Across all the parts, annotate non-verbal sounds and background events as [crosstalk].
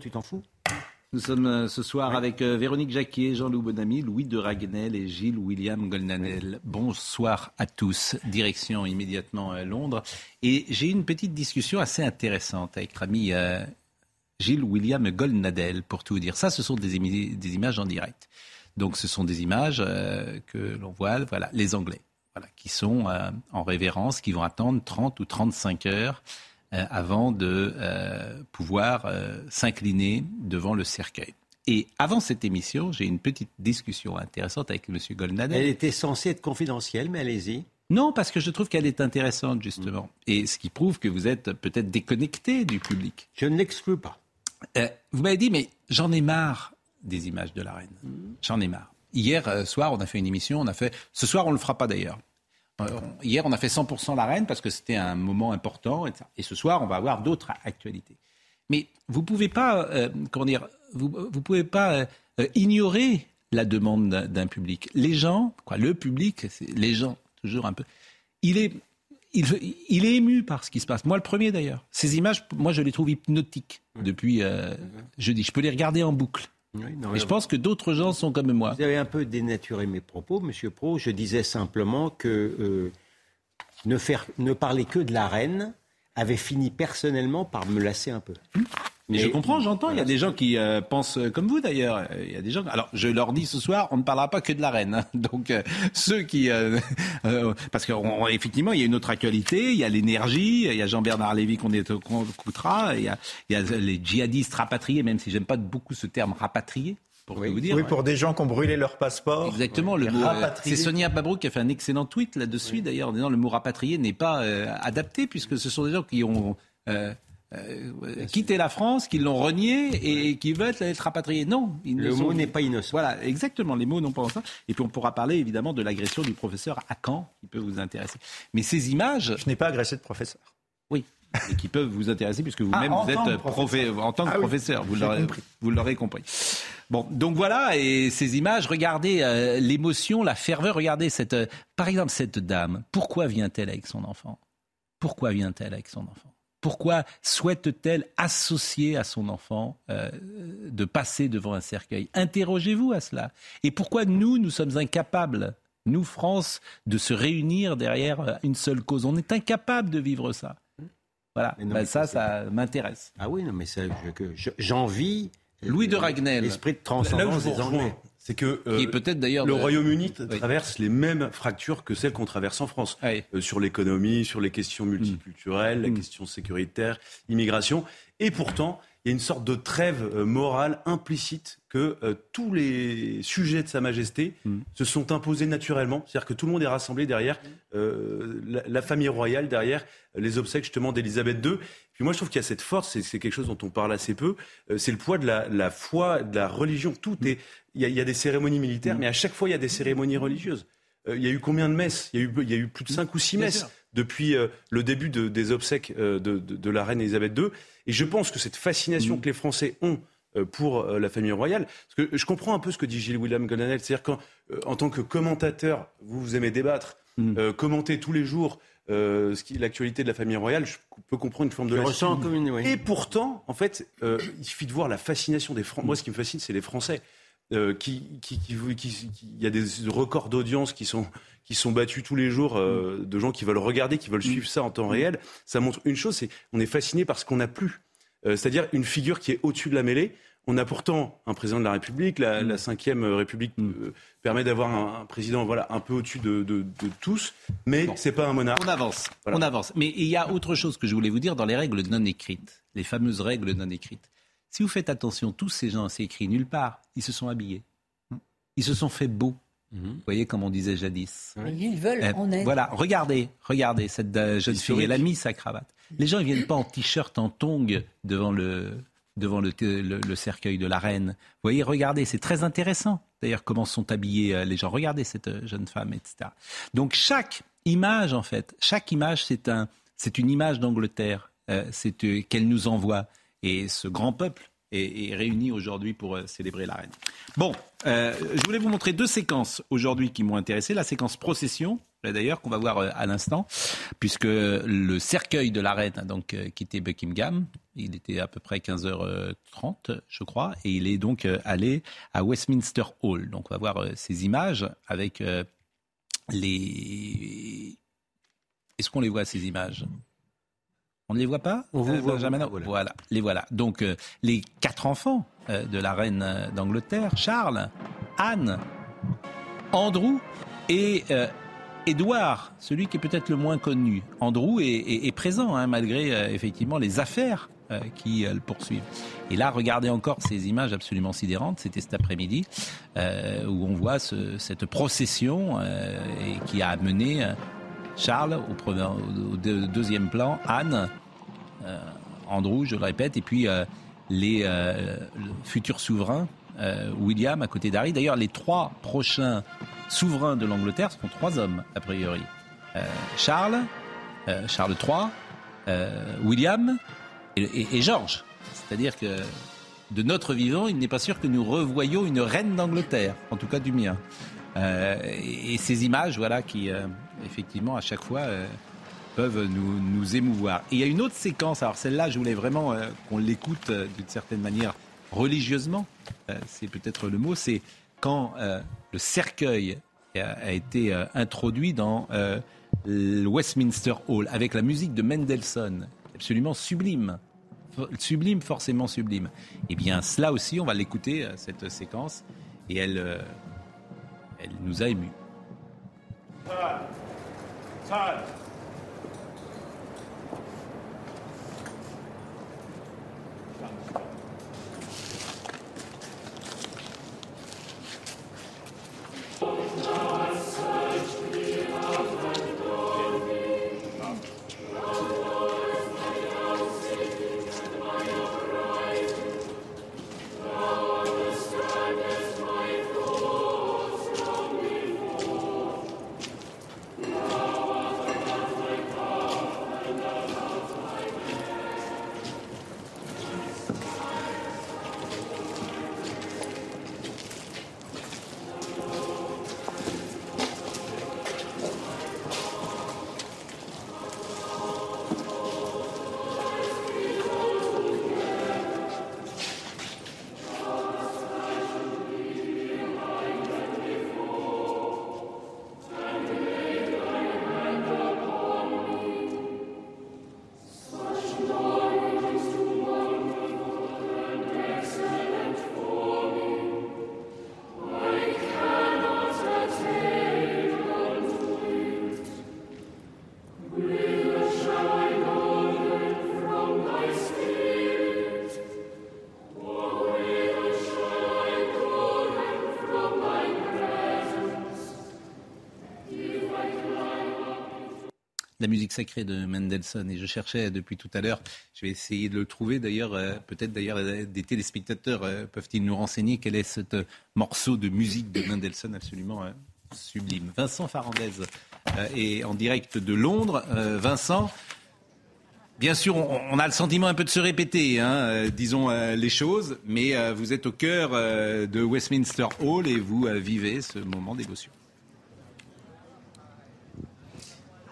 tu t'en fous? Nous sommes euh, ce soir avec euh, Véronique Jacquier, Jean-Loup Bonamy, Louis de Raguenel et Gilles William Golnadel. Bonsoir à tous. Direction immédiatement à Londres. Et j'ai une petite discussion assez intéressante avec notre ami euh, Gilles William Golnadel, pour tout vous dire. Ça, ce sont des, images en direct. Donc, ce sont des images euh, que l'on voit, voilà, les Anglais, voilà, qui sont euh, en révérence, qui vont attendre 30 ou 35 heures euh, avant de euh, pouvoir euh, s'incliner devant le cercueil. Et avant cette émission, j'ai une petite discussion intéressante avec M. Golnadel. Elle était censée être confidentielle, mais allez-y. Non, parce que je trouve qu'elle est intéressante, justement. Et ce qui prouve que vous êtes peut-être déconnecté du public. Je ne l'exclus pas. Vous m'avez dit, mais j'en ai marre des images de la reine. J'en ai marre. Hier soir, on a fait une émission, on a fait. Ce soir, on le fera pas d'ailleurs. Euh, hier, on a fait 100% la reine parce que c'était un moment important. Et, ce soir, on va avoir d'autres actualités. Mais vous pouvez pas, euh, comment dire, vous, vous pouvez pas euh, euh, ignorer la demande d'un- d'un public. Les gens, quoi, le public, c'est les gens, toujours un peu. Il est, il, il est ému par ce qui se passe. Moi, le premier d'ailleurs. Ces images, moi, je les trouve hypnotiques depuis euh, jeudi. Je peux les regarder en boucle. Oui, non, Et je pense que d'autres gens sont comme moi. Vous avez un peu dénaturé mes propos, Monsieur Pro. Je disais simplement que euh, ne, faire, ne parler que de la reine avait fini personnellement par me lasser un peu. Mais je comprends, j'entends. Il y a des gens qui euh, pensent euh, comme vous d'ailleurs. Euh, Il y a des gens. Alors, je leur dis ce soir, on ne parlera pas que de la reine. hein. [laughs] Donc, euh, ceux qui, euh, [laughs] euh, parce qu'effectivement, il y a une autre actualité. Il y a l'énergie. Il y a Jean-Bernard Lévy qu'on écoutera. Il y a, il y a les djihadistes rapatriés, même si j'aime pas beaucoup ce terme rapatrié. Pour Oui. vous dire. Oui, pour des gens qui ont brûlé leur passeport. Exactement. Le Les mot, euh, rapatriés. c'est Sonia Mabrouk qui a fait un excellent tweet là-dessus, d'ailleurs, en disant le mot rapatrié n'est pas euh, adapté, puisque ce sont des gens qui ont euh, euh, quitté la France, qui l'ont renié et qui veulent être rapatriés. Non, ils ne Le sont- mot n'est pas innocent. Voilà, exactement. Les mots n'ont pas ça. Et puis on pourra parler évidemment de l'agression du professeur à Caen, qui peut vous intéresser. Mais ces images, Je n'ai pas agressé de professeur. oui, et qui peuvent vous intéresser puisque vous-même Ah, vous êtes profé- en tant que Ah professeur, vous j'ai l'aurez compris. vous l'aurez compris. Bon, donc voilà, et ces images, regardez euh, l'émotion, la ferveur, regardez cette, euh, par exemple cette dame, pourquoi vient-elle avec son enfant? Pourquoi vient-elle avec son enfant? Pourquoi souhaite-t-elle associer à son enfant euh, de passer devant un cercueil? Interrogez-vous à cela. Et pourquoi nous, nous sommes incapables, nous France, de se réunir derrière euh, une seule cause? On est incapable de vivre ça. Voilà, non, Ben ça, ça m'intéresse. Ah oui, non, mais je- j'envie. Louis de euh, Ragnel. L'esprit de transcendance des Anglais. C'est que euh, peut-être d'ailleurs le Royaume-Uni Oui. traverse les mêmes fractures que celles qu'on traverse en France. Euh, sur l'économie, sur les questions multiculturelles, la Mm. question sécuritaire, immigration. Et pourtant, il y a une sorte de trêve euh, morale implicite que tous les sujets de Sa Majesté Mm. se sont imposés naturellement. C'est-à-dire que tout le monde est rassemblé derrière la, la famille royale, derrière les obsèques justement d'Élisabeth II. Puis moi, je trouve qu'il y a cette force, c'est quelque chose dont on parle assez peu, c'est le poids de la, la foi, de la religion. Tout est, il y, a, il y a des cérémonies militaires, Mm. mais à chaque fois, il y a des cérémonies religieuses. Euh, il y a eu combien de messes? Il y, a eu, il y a eu plus de cinq ou six Bien messes sûr. depuis euh, le début de- des obsèques euh, de, de- de la reine Elisabeth II. Et je pense que cette fascination Mm. que les Français ont pour la famille royale, parce que je comprends un peu ce que dit Gilles William Golnadel, c'est-à-dire qu'en en tant que commentateur, vous, vous aimez débattre, Mm. euh, commenter tous les jours euh, l'actualité de la famille royale, je peux comprendre une forme de oui. Et pourtant, en fait, euh, il suffit de voir la fascination des Français. Moi, ce qui me fascine, c'est les Français. Euh, qui, qui, qui, qui- qui- il y a des records d'audience qui sont, qui sont battus tous les jours euh, de gens qui veulent regarder, qui veulent suivre ça en temps réel. Ça montre une chose, c'est on est fasciné par ce qu'on n'a plus. Euh, C'est-à-dire une figure qui est au-dessus de la mêlée. On a pourtant un président de la République, la, la cinquième République permet d'avoir un, un président voilà, un peu au-dessus de, de- de tous, mais Bon. c'est pas un monarque. On avance, Voilà. on avance. Mais il y a autre chose que je voulais vous dire dans les règles non écrites, les fameuses règles non écrites. Si vous faites attention, tous ces gens, c'est écrit nulle part, ils se sont habillés. Ils se sont fait beaux. Vous voyez comme on disait jadis. Ils veulent Euh, en être. Voilà, regardez, regardez cette euh, jeune fille. Elle a mis sa cravate. Les gens, ils viennent pas en t-shirt, en tongs devant le devant le, le- le cercueil de la reine. Vous voyez, regardez, c'est très intéressant. D'ailleurs, comment sont habillés euh, les gens. Regardez cette euh, jeune femme, etc. Donc chaque image, en fait, chaque image, c'est un, c'est une image d'Angleterre. Euh, c'est euh, qu'elle nous envoie. Et ce grand peuple est, réuni aujourd'hui pour euh, célébrer la reine. Bon, euh, je voulais vous montrer deux séquences aujourd'hui qui m'ont intéressé. La séquence procession, d'ailleurs, qu'on va voir euh, à l'instant, puisque le cercueil de la reine a donc quitté Buckingham. Il était à peu près 15h30, je crois, et il est donc allé à Westminster Hall. Donc on va voir ces images avec les... Est-ce qu'on les voit, ces images? On ne les voit pas On vous euh, voit, Benjamin vous, voilà. Voilà, les voilà. Donc euh, les quatre enfants euh, de la reine d'Angleterre, Charles, Anne, Andrew et euh, Édouard, celui qui est peut-être le moins connu. Andrew est, est- est présent hein, malgré effectivement les affaires qui le poursuivent. Et là, regardez encore ces images absolument sidérantes. C'était cet après-midi euh, où on voit ce- cette procession euh, et qui a amené Charles au, deuxième plan, Anne, euh, Andrew, je le répète, et puis euh, les euh, le futur souverains, William à côté d'Harry. D'ailleurs, les trois prochains souverains de l'Angleterre seront trois hommes, a priori. Charles, Charles III, William et, et- et George. C'est-à-dire que de notre vivant, il n'est pas sûr que nous revoyions une reine d'Angleterre, en tout cas du mien. Et, ces images, voilà, qui effectivement à chaque fois euh, peuvent nous, nous émouvoir. Et il y a une autre séquence, alors celle-là, je voulais vraiment euh, qu'on l'écoute euh, d'une certaine manière religieusement, c'est peut-être le mot, c'est quand le cercueil a, été introduit dans le Westminster Hall avec la musique de Mendelssohn, absolument sublime. Sublime, forcément sublime. Eh bien, cela aussi, on va l'écouter, cette séquence, et elle, elle nous a émus. Todd. Oh, musique sacrée de Mendelssohn. Et je cherchais depuis tout à l'heure, je vais essayer de le trouver d'ailleurs, euh, peut-être d'ailleurs euh, des téléspectateurs euh, peuvent-ils nous renseigner quel est ce morceau de musique de Mendelssohn absolument sublime. Vincent Farandez est en direct de Londres. Vincent, Bien sûr, on, a le sentiment un peu de se répéter, hein, disons les choses, mais vous êtes au cœur de Westminster Hall et vous vivez ce moment d'émotion.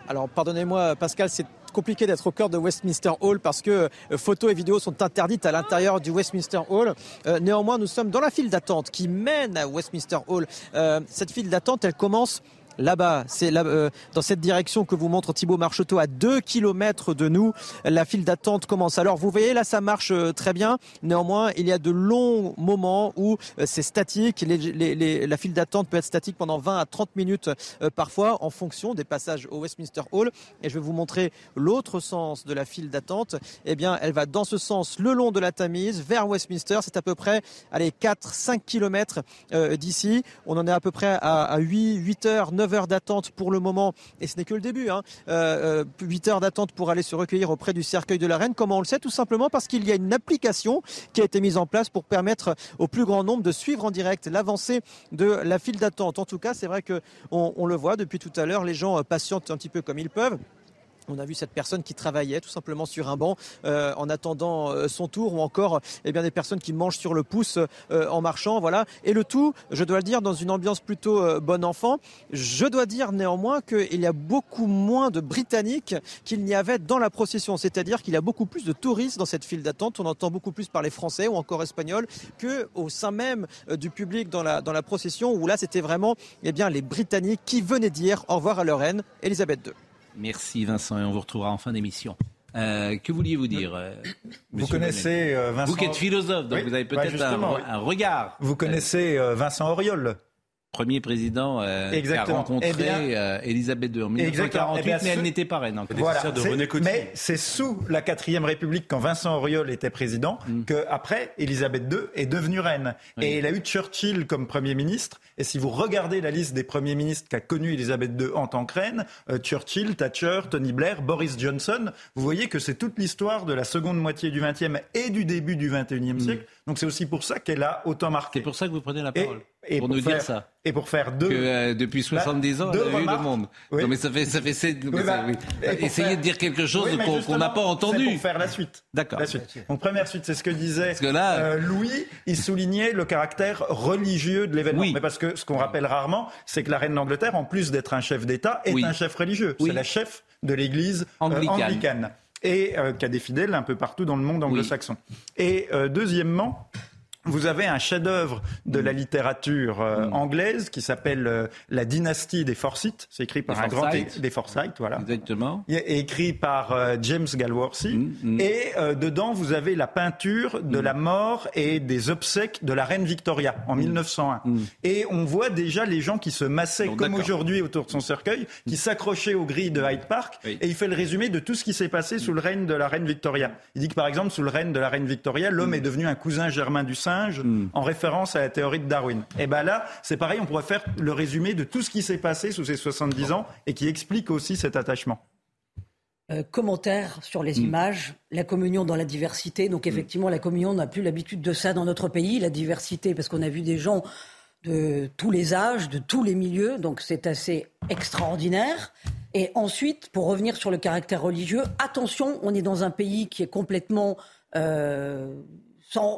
Alors pardonnez-moi Pascal, c'est compliqué d'être au cœur de Westminster Hall parce que euh, photos et vidéos sont interdites à l'intérieur du Westminster Hall. Euh, néanmoins, nous sommes dans la file d'attente qui mène à Westminster Hall. Euh, cette file d'attente, elle commence là-bas, c'est là, euh, dans cette direction que vous montre Thibaut Marcheteau, à 2 km de nous, la file d'attente commence. Alors vous voyez, là ça marche euh, très bien. Néanmoins, il y a de longs moments où euh, c'est statique. Les, la file d'attente peut être statique pendant 20 à 30 minutes parfois en fonction des passages au Westminster Hall. Et je vais vous montrer l'autre sens de la file d'attente. Eh bien, elle va dans ce sens le long de la Tamise vers Westminster. C'est à peu près, allez, 4-5 km d'ici. On en est à peu près à, à 8, 8 heures, 9 heures d'attente pour le moment, et ce n'est que le début. Hein. 8 euh, euh, heures d'attente pour aller se recueillir auprès du cercueil de la reine. Comment on le sait? Tout simplement parce qu'il y a une application qui a été mise en place pour permettre au plus grand nombre de suivre en direct l'avancée de la file d'attente. En tout cas, c'est vrai que on, le voit depuis tout à l'heure, les gens euh, patientent un petit peu comme ils peuvent. On a vu cette personne qui travaillait tout simplement sur un banc euh, en attendant euh, son tour, ou encore eh bien des personnes qui mangent sur le pouce euh, en marchant, voilà. Et le tout, je dois le dire, dans une ambiance plutôt bon enfant. Je dois dire néanmoins qu'il y a beaucoup moins de Britanniques qu'il n'y avait dans la procession, c'est-à-dire qu'il y a beaucoup plus de touristes dans cette file d'attente. On entend beaucoup plus parler français ou encore espagnol que au sein même du public dans la procession où là c'était vraiment eh bien les Britanniques qui venaient dire au revoir à leur reine Elisabeth II. Merci Vincent et on vous retrouvera en fin d'émission. Euh, que vouliez-vous dire euh, Vous connaissez euh, Vincent Vous qui êtes philosophe, donc vous avez bah, peut-être un, regard. Vous connaissez Vincent Auriol premier président euh, qui a rencontré eh euh, Elisabeth II en 1948, eh mais elle n'était pas reine encore. Voilà, de mais c'est sous la quatrième République, quand Vincent Auriol était président, mm. que après Elisabeth II est devenue reine. Et il a eu Churchill comme Premier ministre. Et si vous regardez la liste des premiers ministres qu'a connu Elisabeth II en tant que reine, euh, Churchill, Thatcher, Tony Blair, Boris Johnson, vous voyez que c'est toute l'histoire de la seconde moitié du XXe et du début du XXIe mm. siècle. Donc c'est aussi pour ça qu'elle a autant marqué. C'est pour ça que vous prenez la parole. Et, pour, nous dire ça. Et pour faire deux. Que, euh, depuis 70 bah, ans, elle a eu le monde. Non, mais ça fait, ça fait, bah, Essayez de dire quelque chose qu'on n'a pas entendu. pour faire la suite. D'accord. La suite. Donc, première suite, c'est ce que disait euh, Louis. Il soulignait le caractère religieux de l'événement. Mais parce que ce qu'on rappelle rarement, c'est que la reine d'Angleterre, en plus d'être un chef d'État, est un chef religieux. C'est la chef de l'église euh, anglicane. et qui a des fidèles un peu partout dans le monde anglo-saxon. Et deuxièmement, vous avez un chef-d'œuvre de la littérature euh, mm. anglaise qui s'appelle euh, La dynastie des Forsyth. C'est écrit par un grand des Forsyth, voilà. Exactement. Écrit par euh, James Galworthy. Mm, mm. Et dedans, vous avez la peinture de la mort et des obsèques de la reine Victoria en 1901. Et on voit déjà les gens qui se massaient comme aujourd'hui autour de son cercueil, qui s'accrochaient aux grilles de Hyde Park. Et il fait le résumé de tout ce qui s'est passé sous le règne de la reine Victoria. Il dit que par exemple, sous le règne de la reine Victoria, l'homme est devenu un cousin germain du Hmm. en référence à la théorie de Darwin. Et bien là, c'est pareil, on pourrait faire le résumé de tout ce qui s'est passé sous ces 70 ans et qui explique aussi cet attachement. Euh, commentaire sur les hmm. images, la communion dans la diversité. Donc hmm. effectivement, la communion, n'a plus l'habitude de ça dans notre pays, la diversité, parce qu'on a vu des gens de tous les âges, de tous les milieux, donc c'est assez extraordinaire. Et ensuite, pour revenir sur le caractère religieux, attention, on est dans un pays qui est complètement euh,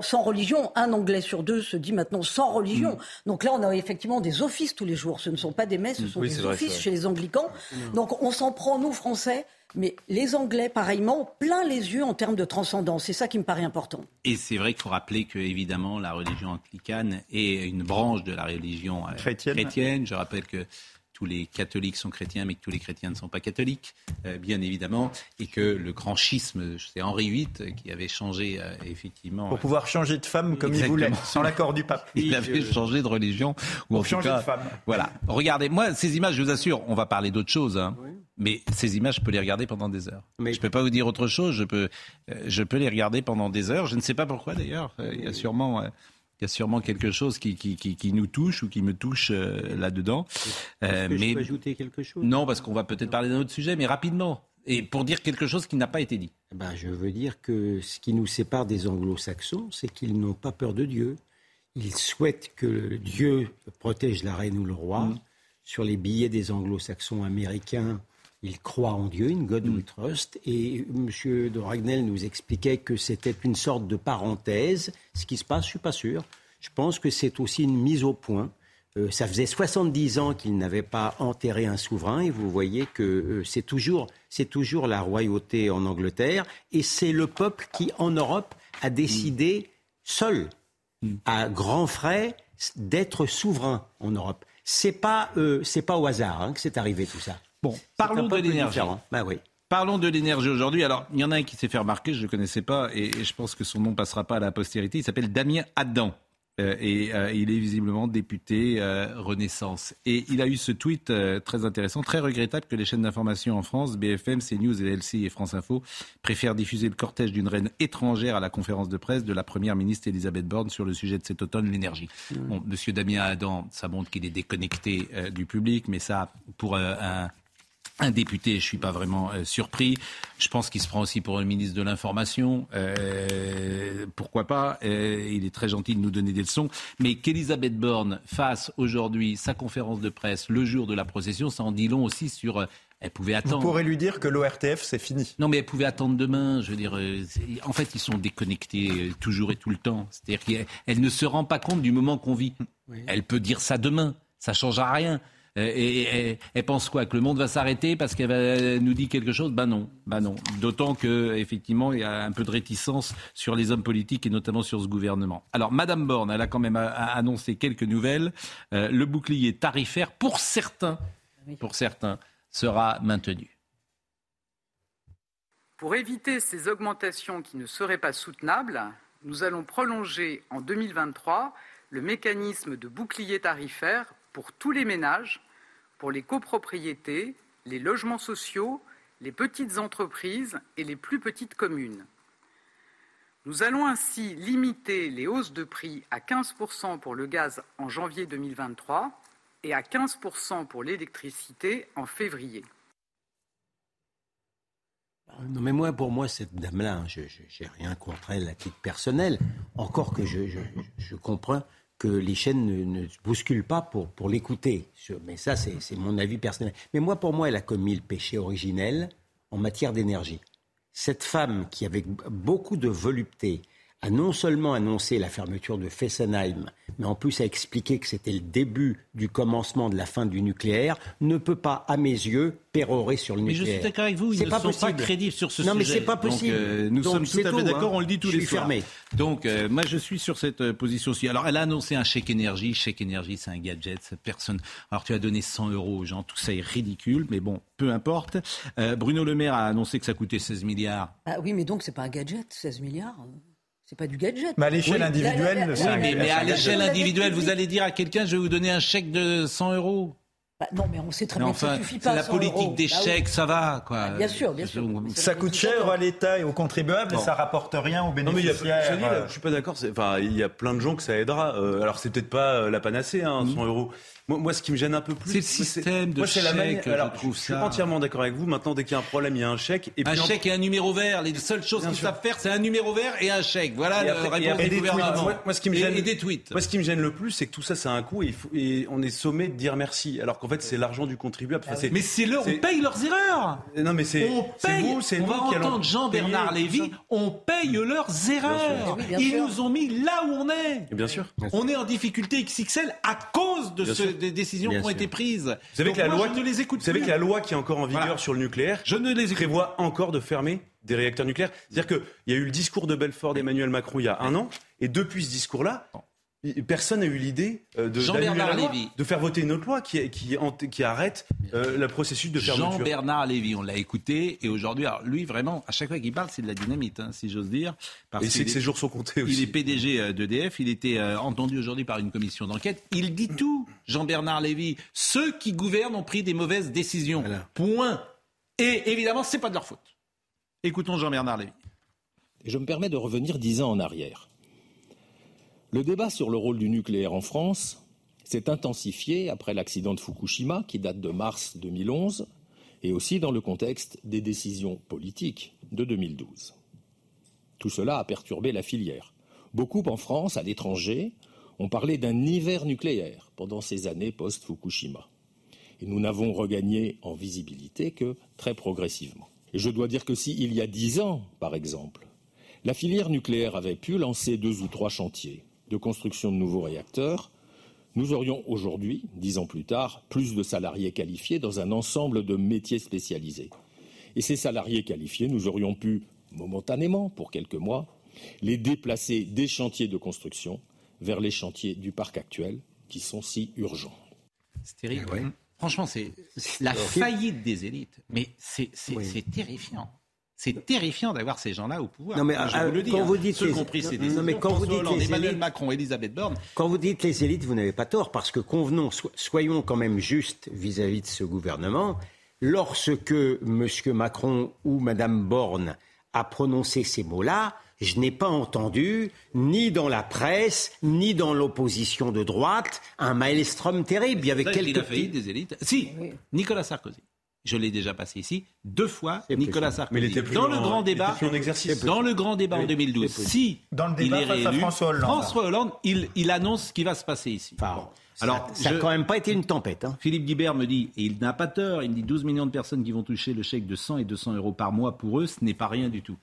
sans, religion. Un Anglais sur deux se dit maintenant sans religion. Mm. Donc là, on a effectivement des offices tous les jours. Ce ne sont pas des messes, ce mm. sont des offices chez les anglicans. Donc on s'en prend, nous, Français, mais les Anglais, pareillement, plein les yeux en termes de transcendance. C'est ça qui me paraît important. Et c'est vrai qu'il faut rappeler que, évidemment, la religion anglicane est une branche de la religion euh, chrétienne. Je rappelle que tous les catholiques sont chrétiens, mais que tous les chrétiens ne sont pas catholiques, euh, bien évidemment, et que le grand schisme, c'est Henri VIII euh, qui avait changé euh, effectivement. Pour pouvoir changer de femme comme il voulait, sans l'accord du pape. Il avait changé de religion. Ou Pour changer de femme. Voilà. Regardez, moi, ces images, je vous assure, on va parler d'autre chose. Hein, Mais ces images, je peux les regarder pendant des heures. Mais... Je ne peux pas vous dire autre chose. Je peux, je peux les regarder pendant des heures. Je ne sais pas pourquoi d'ailleurs. Il y a sûrement il y a sûrement quelque chose qui, qui, qui, nous touche ou qui me touche euh, là-dedans. Euh, mais je peux ajouter quelque chose? Non, parce qu'on va peut-être parler d'un autre sujet, mais rapidement. Et pour dire quelque chose qui n'a pas été dit. Eh ben, je veux dire que ce qui nous sépare des anglo-saxons, c'est qu'ils n'ont pas peur de Dieu. Ils souhaitent que Dieu protège la reine ou le roi. Mm. Sur les billets des anglo-saxons américains, il croit en Dieu, in God we trust. Et M. de Ragnel nous expliquait que c'était une sorte de parenthèse. Ce qui se passe, je ne suis pas sûr. Je pense que c'est aussi une mise au point. Euh, ça faisait 70 ans qu'il n'avait pas enterré un souverain et vous voyez que euh, c'est toujours, toujours la royauté en Angleterre et c'est le peuple qui, en Europe, a décidé seul, à grands frais, d'être souverain en Europe. c'est pas, euh, pas au hasard hein, que c'est arrivé tout ça. Bon, parlons de l'énergie. Bah oui. Parlons de l'énergie aujourd'hui. Alors, il y en a un qui s'est fait remarquer, je ne le connaissais pas, et, je pense que son nom passera pas à la postérité. Il s'appelle Damien Adam. Euh, et euh, il est visiblement député euh, Renaissance. Et il a eu ce tweet très intéressant, très regrettable que les chaînes d'information en France, BFM, CNews, LCI et France Info, préfèrent diffuser le cortège d'une reine étrangère à la conférence de presse de la première ministre Elisabeth Borne sur le sujet de cet automne, l'énergie. Mmh. Bon, Monsieur Damien Adam, ça montre qu'il est déconnecté du public, mais ça, pour un un député, je ne suis pas vraiment euh, surpris. Je pense qu'il se prend aussi pour le ministre de l'Information. Euh, pourquoi pas? Euh, Il est très gentil de nous donner des leçons. Mais qu'Elisabeth Borne fasse aujourd'hui sa conférence de presse le jour de la procession, ça en dit long aussi sur... Elle pouvait attendre. Vous pourrez lui dire que l'ORTF, c'est fini. Non, mais elle pouvait attendre demain. Je veux dire, en fait, ils sont déconnectés toujours et tout le temps. C'est-à-dire qu'elle ne se rend pas compte du moment qu'on vit. Elle peut dire ça demain. Ça ne changera rien. Euh, et, elle pense quoi Que le monde va s'arrêter parce qu'elle nous dit quelque chose? Ben non, ben non. D'autant que effectivement il y a un peu de réticence sur les hommes politiques et notamment sur ce gouvernement. Alors Madame Borne, elle a quand même annoncé quelques nouvelles. Euh, le bouclier tarifaire, pour certains, pour certains, sera maintenu. Pour éviter ces augmentations qui ne seraient pas soutenables, nous allons prolonger en 2023 le mécanisme de bouclier tarifaire pour tous les ménages pour les copropriétés, les logements sociaux, les petites entreprises et les plus petites communes. Nous allons ainsi limiter les hausses de prix à 15% pour le gaz en janvier 2023 et à 15% pour l'électricité en février. Non, mais moi, pour moi, cette dame-là, je n'ai rien contre elle à titre personnel, encore que je, je comprends que les chaînes ne, bousculent pas pour, pour l'écouter. Mais ça, c'est mon avis personnel. Mais moi, pour moi, elle a commis le péché originel en matière d'énergie. Cette femme qui, avec beaucoup de volupté, a non seulement annoncé la fermeture de Fessenheim, mais en plus a expliqué que c'était le début du commencement de la fin du nucléaire, ne peut pas, à mes yeux, pérorer sur le nucléaire. Mais je suis d'accord avec vous, ils ne sont pas crédibles sur ce sujet. Non, mais c'est pas possible. Euh, nous sommes tout à fait d'accord, hein. on le dit tous les soirs. Fermé. Donc, euh, moi, je suis sur cette euh, position-ci. Alors, elle a annoncé un chèque énergie. Chèque énergie, c'est un gadget. Personne. Alors, tu as donné 100 euros aux gens. Tout ça est ridicule, mais bon, peu importe. Bruno Le Maire a annoncé que ça coûtait 16 milliards. Ah oui, mais donc, c'est pas un gadget, 16 milliards c'est pas du gadget. Mais à l'échelle individuelle, mais, à l'échelle individuelle, vous allez dire à quelqu'un, je vais vous donner un chèque de 100 euros. Bah, non, mais on sait très bien que ça suffit pas. La politique des bah chèques, ça va, quoi. Ah, bien sûr, bien sûr. Ça coûte cher à l'État et aux contribuables et ça rapporte rien aux bénéficiaires. Non, mais je suis pas d'accord. Enfin, il y a plein de gens que ça aidera. Euh, alors, c'est peut-être pas euh, la panacée, hein, 100 mmh. euros. Moi, ce qui me gêne un peu plus, c'est le système de chèque. La Alors, je, suis entièrement d'accord avec vous. Maintenant, dès qu'il y a un problème, il y a un chèque. Et un chèque et un numéro vert. Les seules choses qu'ils savent faire, c'est un numéro vert et un chèque. Voilà le réponse du gouvernement. Moi, ce qui me gêne, et, des tweets. Moi, ce qui me gêne le plus, c'est que tout ça, c'est un coût et, et, on est sommé de dire merci. Alors qu'en fait, c'est l'argent du contribuable. Ah mais c'est leur, on paye leurs erreurs. Non, mais c'est on paye. Vous, on va entendre Jean-Bernard Lévy. On paye leurs erreurs. Ils nous ont mis là où on est. Bien sûr. On est en difficulté XXL à cause de des décisions qui ont été prises. Vous savez que la loi, ne les écoute vous savez que la loi qui est encore en vigueur sur le nucléaire, je ne les prévoit encore de fermer des réacteurs nucléaires. C'est-à-dire qu'il y a eu le discours de Belfort d'Emmanuel Macron il y a un an, et depuis ce discours-là, Personne n'a eu l'idée euh, de, de faire voter une autre loi qui, qui, qui arrête euh, le processus de fermeture. Jean-Bernard Lévy, on l'a écouté, et aujourd'hui, lui, vraiment, à chaque fois qu'il parle, c'est de la dynamite, hein, si j'ose dire. Parce et c'est que ses jours sont comptés aussi. Il est PDG euh, d'EDF, il était entendu aujourd'hui par une commission d'enquête. Il dit tout, Jean-Bernard Lévy. Ceux qui gouvernent ont pris des mauvaises décisions. Point. Et évidemment, c'est pas de leur faute. Écoutons Jean-Bernard Lévy. Et je me permets de revenir dix ans en arrière. Le débat sur le rôle du nucléaire en France s'est intensifié après l'accident de Fukushima, qui date de mars 2011, et aussi dans le contexte des décisions politiques de 2012. Tout cela a perturbé la filière. Beaucoup en France, à l'étranger, ont parlé d'un hiver nucléaire pendant ces années post-Fukushima. Et nous n'avons regagné en visibilité que très progressivement. Je dois dire que si, il y a dix ans, par exemple, la filière nucléaire avait pu lancer deux ou trois chantiers, de construction de nouveaux réacteurs, nous aurions aujourd'hui, dix ans plus tard, plus de salariés qualifiés dans un ensemble de métiers spécialisés. Et ces salariés qualifiés, nous aurions pu, momentanément, pour quelques mois, les déplacer des chantiers de construction vers les chantiers du parc actuel qui sont si urgents. C'est terrible. Eh Franchement, c'est la faillite des élites. Mais c'est terrifiant. C'est terrifiant d'avoir ces gens-là au pouvoir. Non mais je vous le dis, quand hein. vous dites les... compris non, mais quand vous dites les Emmanuel Macron, Elisabeth Borne. Quand vous dites les élites, vous n'avez pas tort parce que convenons, soyons quand même justes vis-à-vis -vis de ce gouvernement. Lorsque M. Macron ou Mme Borne a prononcé ces mots-là, je n'ai pas entendu, ni dans la presse, ni dans l'opposition de droite, un maelstrom terrible. Il y avait quelques. Il des élites. Si, Nicolas Sarkozy. Je l'ai déjà passé ici deux fois. Nicolas Sarkozy. Mais il était plus dans le grand débat. Dans le grand débat en 2012. Si dans le débat il est réélu, François Hollande. François Hollande, il, il annonce ce qui va se passer ici. Alors, ça n'a quand même pas été une tempête. Hein. Philippe Guibert me dit, et il n'a pas tort, il me dit 12 millions de personnes qui vont toucher le chèque de 100 et 200 euros par mois pour eux, ce n'est pas rien du tout.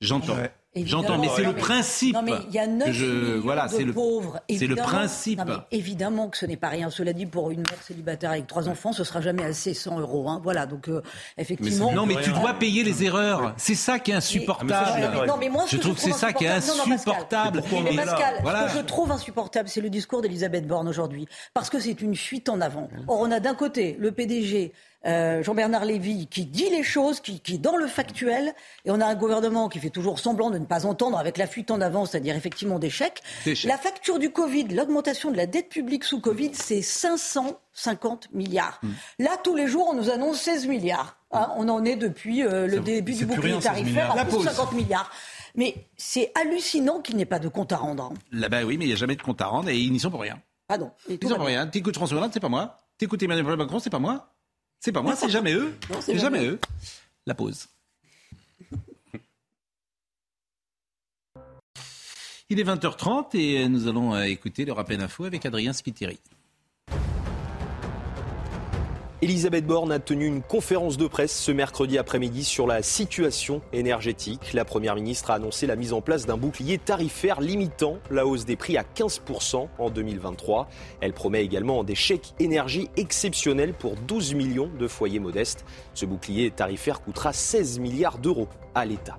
J'entends. J'entends, mais c'est le principe. Non, mais il y a 9 je, voilà, de le, pauvres. C'est le principe. évidemment que ce n'est pas rien. Cela dit, pour une mère célibataire avec trois enfants, ce sera jamais assez 100 euros. Hein. Voilà, donc euh, effectivement. non, mais tu dois payer les erreurs. C'est ça qui est insupportable. non, mais moi, je trouve que c'est ça qui est insupportable. mais Pascal, ce que je trouve insupportable, c'est le discours d'Elisabeth Borne aujourd'hui, parce que c'est une fuite en avant. Or, on a d'un côté le PDG euh, Jean-Bernard Lévy qui dit les choses, qui, qui est dans le factuel, et on a un gouvernement qui fait toujours semblant de ne pas entendre avec la fuite en avant, c'est-à-dire effectivement des chèques. La facture du Covid, l'augmentation de la dette publique sous Covid, c'est 550 milliards. Hmm. Là, tous les jours, on nous annonce 16 milliards. Hein, on en est depuis euh, le début du bouclier tarifaire à plus 50 milliards. Mais c'est hallucinant qu'il n'y ait pas de compte à rendre. Là, bas oui, mais il n'y a jamais de compte à rendre et ils n'y sont pour rien. Pardon. Ils n'y sont pour rien. T'écoutes François Hollande, c'est pas moi. T'écoutes Emmanuel Macron, c'est pas moi. C'est pas moi, c'est jamais eux. C'est jamais eux. La pause. Il est 20h30 et nous allons euh, écouter le rappel info avec Adrien Spiteri. Elisabeth Borne a tenu une conférence de presse ce mercredi après-midi sur la situation énergétique. La Première ministre a annoncé la mise en place d'un bouclier tarifaire limitant la hausse des prix à 15% en 2023. Elle promet également des chèques énergie exceptionnels pour 12 millions de foyers modestes. Ce bouclier tarifaire coûtera 16 milliards d'euros à l'État.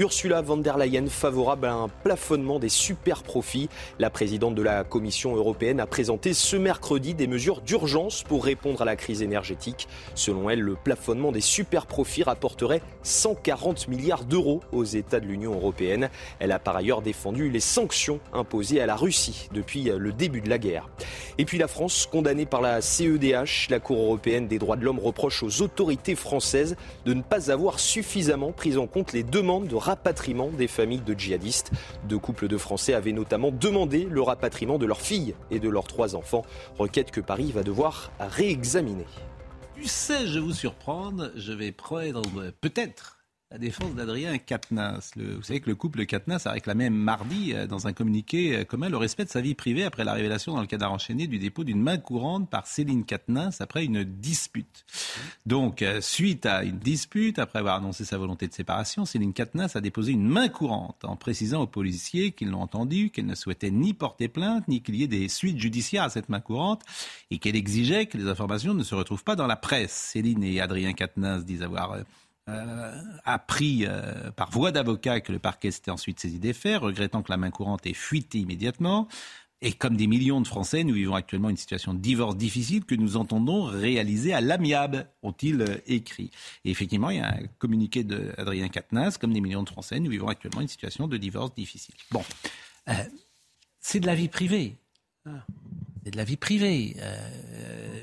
Ursula von der Leyen favorable à un plafonnement des super profits. La présidente de la Commission européenne a présenté ce mercredi des mesures d'urgence pour répondre à la crise énergétique. Selon elle, le plafonnement des super profits rapporterait 140 milliards d'euros aux États de l'Union européenne. Elle a par ailleurs défendu les sanctions imposées à la Russie depuis le début de la guerre. Et puis la France, condamnée par la CEDH, la Cour européenne des droits de l'homme reproche aux autorités françaises de ne pas avoir suffisamment pris en compte les demandes de rapatriement des familles de djihadistes. Deux couples de Français avaient notamment demandé le rapatriement de leurs filles et de leurs trois enfants, requête que Paris va devoir réexaminer. Tu sais, je vous surprendre, je vais prendre peut-être la défense d'Adrien Quatennens. vous savez que le couple Quatennens a réclamé mardi euh, dans un communiqué euh, commun le respect de sa vie privée après la révélation dans le cadre enchaîné du dépôt d'une main courante par Céline Quatennens après une dispute. Donc, euh, suite à une dispute, après avoir annoncé sa volonté de séparation, Céline Quatennens a déposé une main courante en précisant aux policiers qu'ils l'ont entendu, qu'elle ne souhaitait ni porter plainte, ni qu'il y ait des suites judiciaires à cette main courante et qu'elle exigeait que les informations ne se retrouvent pas dans la presse. Céline et Adrien Quatennens disent avoir euh, appris euh, par voie d'avocat que le parquet s'était ensuite saisi des faits, regrettant que la main courante ait fuité immédiatement. Et comme des millions de Français, nous vivons actuellement une situation de divorce difficile que nous entendons réaliser à l'amiable, ont-ils euh, écrit. Et effectivement, il y a un communiqué d'Adrien Quatennens, comme des millions de Français, nous vivons actuellement une situation de divorce difficile. Bon, c'est de la vie privée. Ah. C'est de la vie privée. Euh,